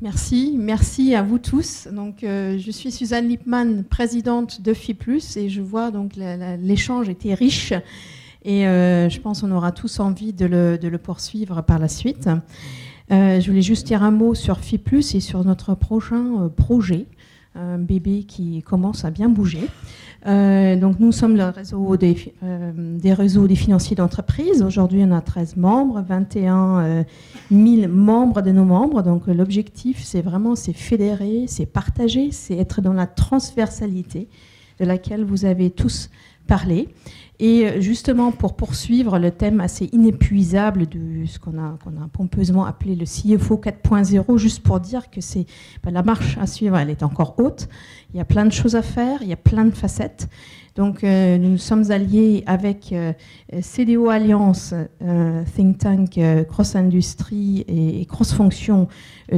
Merci, merci à vous tous. Donc, euh, je suis Suzanne Lipman, présidente de FIPLUS, et je vois donc l'échange était riche, et euh, je pense qu'on aura tous envie de le, poursuivre par la suite. Euh, je voulais juste dire un mot sur FIPLUS et sur notre prochain projet, un bébé qui commence à bien bouger. Euh, donc nous sommes le réseau des, euh, des réseaux des financiers d'entreprise. Aujourd'hui, on a 13 membres, 21 000 euh, membres de nos membres. Donc l'objectif, c'est vraiment c'est fédérer, c'est partager, c'est être dans la transversalité de laquelle vous avez tous parlé. Et euh, justement, pour poursuivre le thème assez inépuisable de ce qu'on a, a, pompeusement appelé le CFO 4.0, juste pour dire que ben, la marche à suivre, elle est encore haute. Il y a plein de choses à faire, il y a plein de facettes. Donc, euh, nous sommes alliés avec euh, CDO Alliance, think tank cross-industrie et, cross-fonction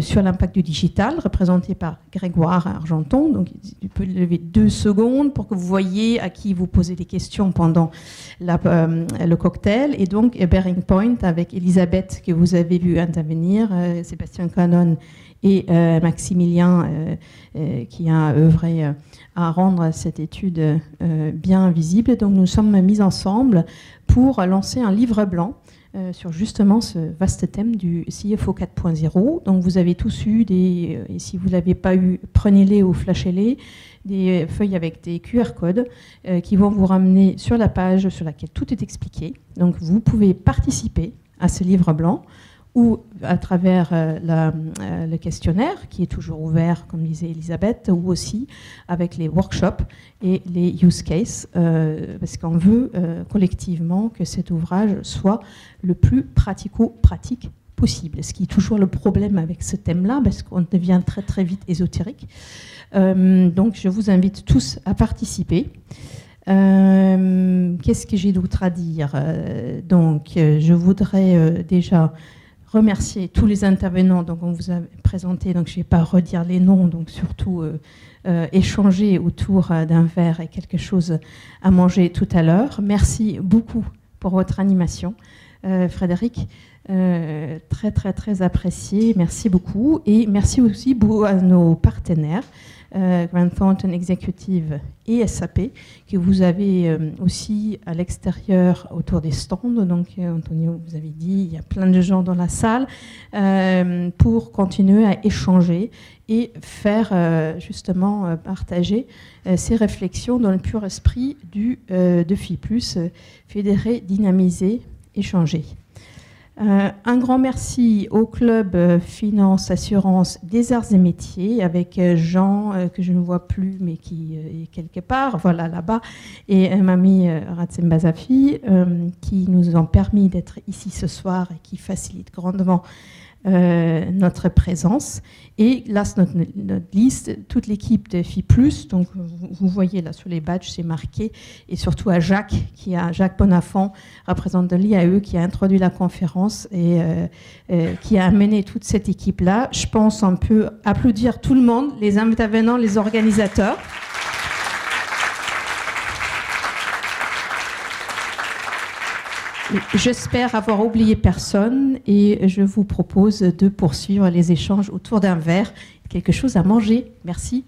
sur l'impact du digital, représenté par Grégoire Argenton. Donc, il peut lever deux secondes pour que vous voyez à qui vous posez des questions pendant euh, le cocktail. Et donc, Bearing Point avec Elisabeth, que vous avez vu intervenir, euh, Sébastien Canon et euh, Maximilien, qui a œuvré à rendre cette étude bien visible. Donc, nous sommes mis ensemble pour lancer un livre blanc sur justement ce vaste thème du CFO 4.0. Donc vous avez tous eu des, et si vous ne l'avez pas eu, prenez-les ou flashez-les, des feuilles avec des QR codes euh, qui vont vous ramener sur la page sur laquelle tout est expliqué. Donc vous pouvez participer à ce livre blanc ou à travers euh, euh, le questionnaire qui est toujours ouvert, comme disait Elisabeth, ou aussi avec les workshops et les use cases, parce qu'on veut collectivement que cet ouvrage soit le plus pratico-pratique possible, ce qui est toujours le problème avec ce thème-là, parce qu'on devient très très vite ésotérique. Euh, donc je vous invite tous à participer. Euh, qu'est-ce que j'ai d'autre à dire? Euh, Donc je voudrais déjà remercier tous les intervenants. Donc on vous a présenté, donc je ne vais pas redire les noms, donc surtout échanger autour d'un verre et quelque chose à manger tout à l'heure. Merci beaucoup pour votre animation, Frédéric. Très très très apprécié, merci beaucoup et merci aussi à nos partenaires euh, Grant Thornton Executive et SAP, que vous avez euh, aussi à l'extérieur autour des stands. Donc, euh, Antonio, vous avez dit, il y a plein de gens dans la salle pour continuer à échanger et faire justement partager ces réflexions dans le pur esprit du, de FI, fédérer, dynamiser, échanger. Euh, un grand merci au club euh, Finance Assurance des Arts et Métiers avec euh, Jean, que je ne vois plus mais qui est quelque part, voilà là-bas, et Mamie Ratsem Bazafi, qui nous ont permis d'être ici ce soir et qui facilite grandement euh, notre présence. Et là, notre, notre liste, toute l'équipe de FI+, donc vous, voyez là sur les badges, c'est marqué, et surtout à Jacques, qui a, Jacques Bonafont, représentant de l'IAE, qui a introduit la conférence et euh, euh, qui a amené toute cette équipe-là. Je pense on peut applaudir tout le monde, les intervenants, les organisateurs. J'espère avoir oublié personne et je vous propose de poursuivre les échanges autour d'un verre, quelque chose à manger. Merci.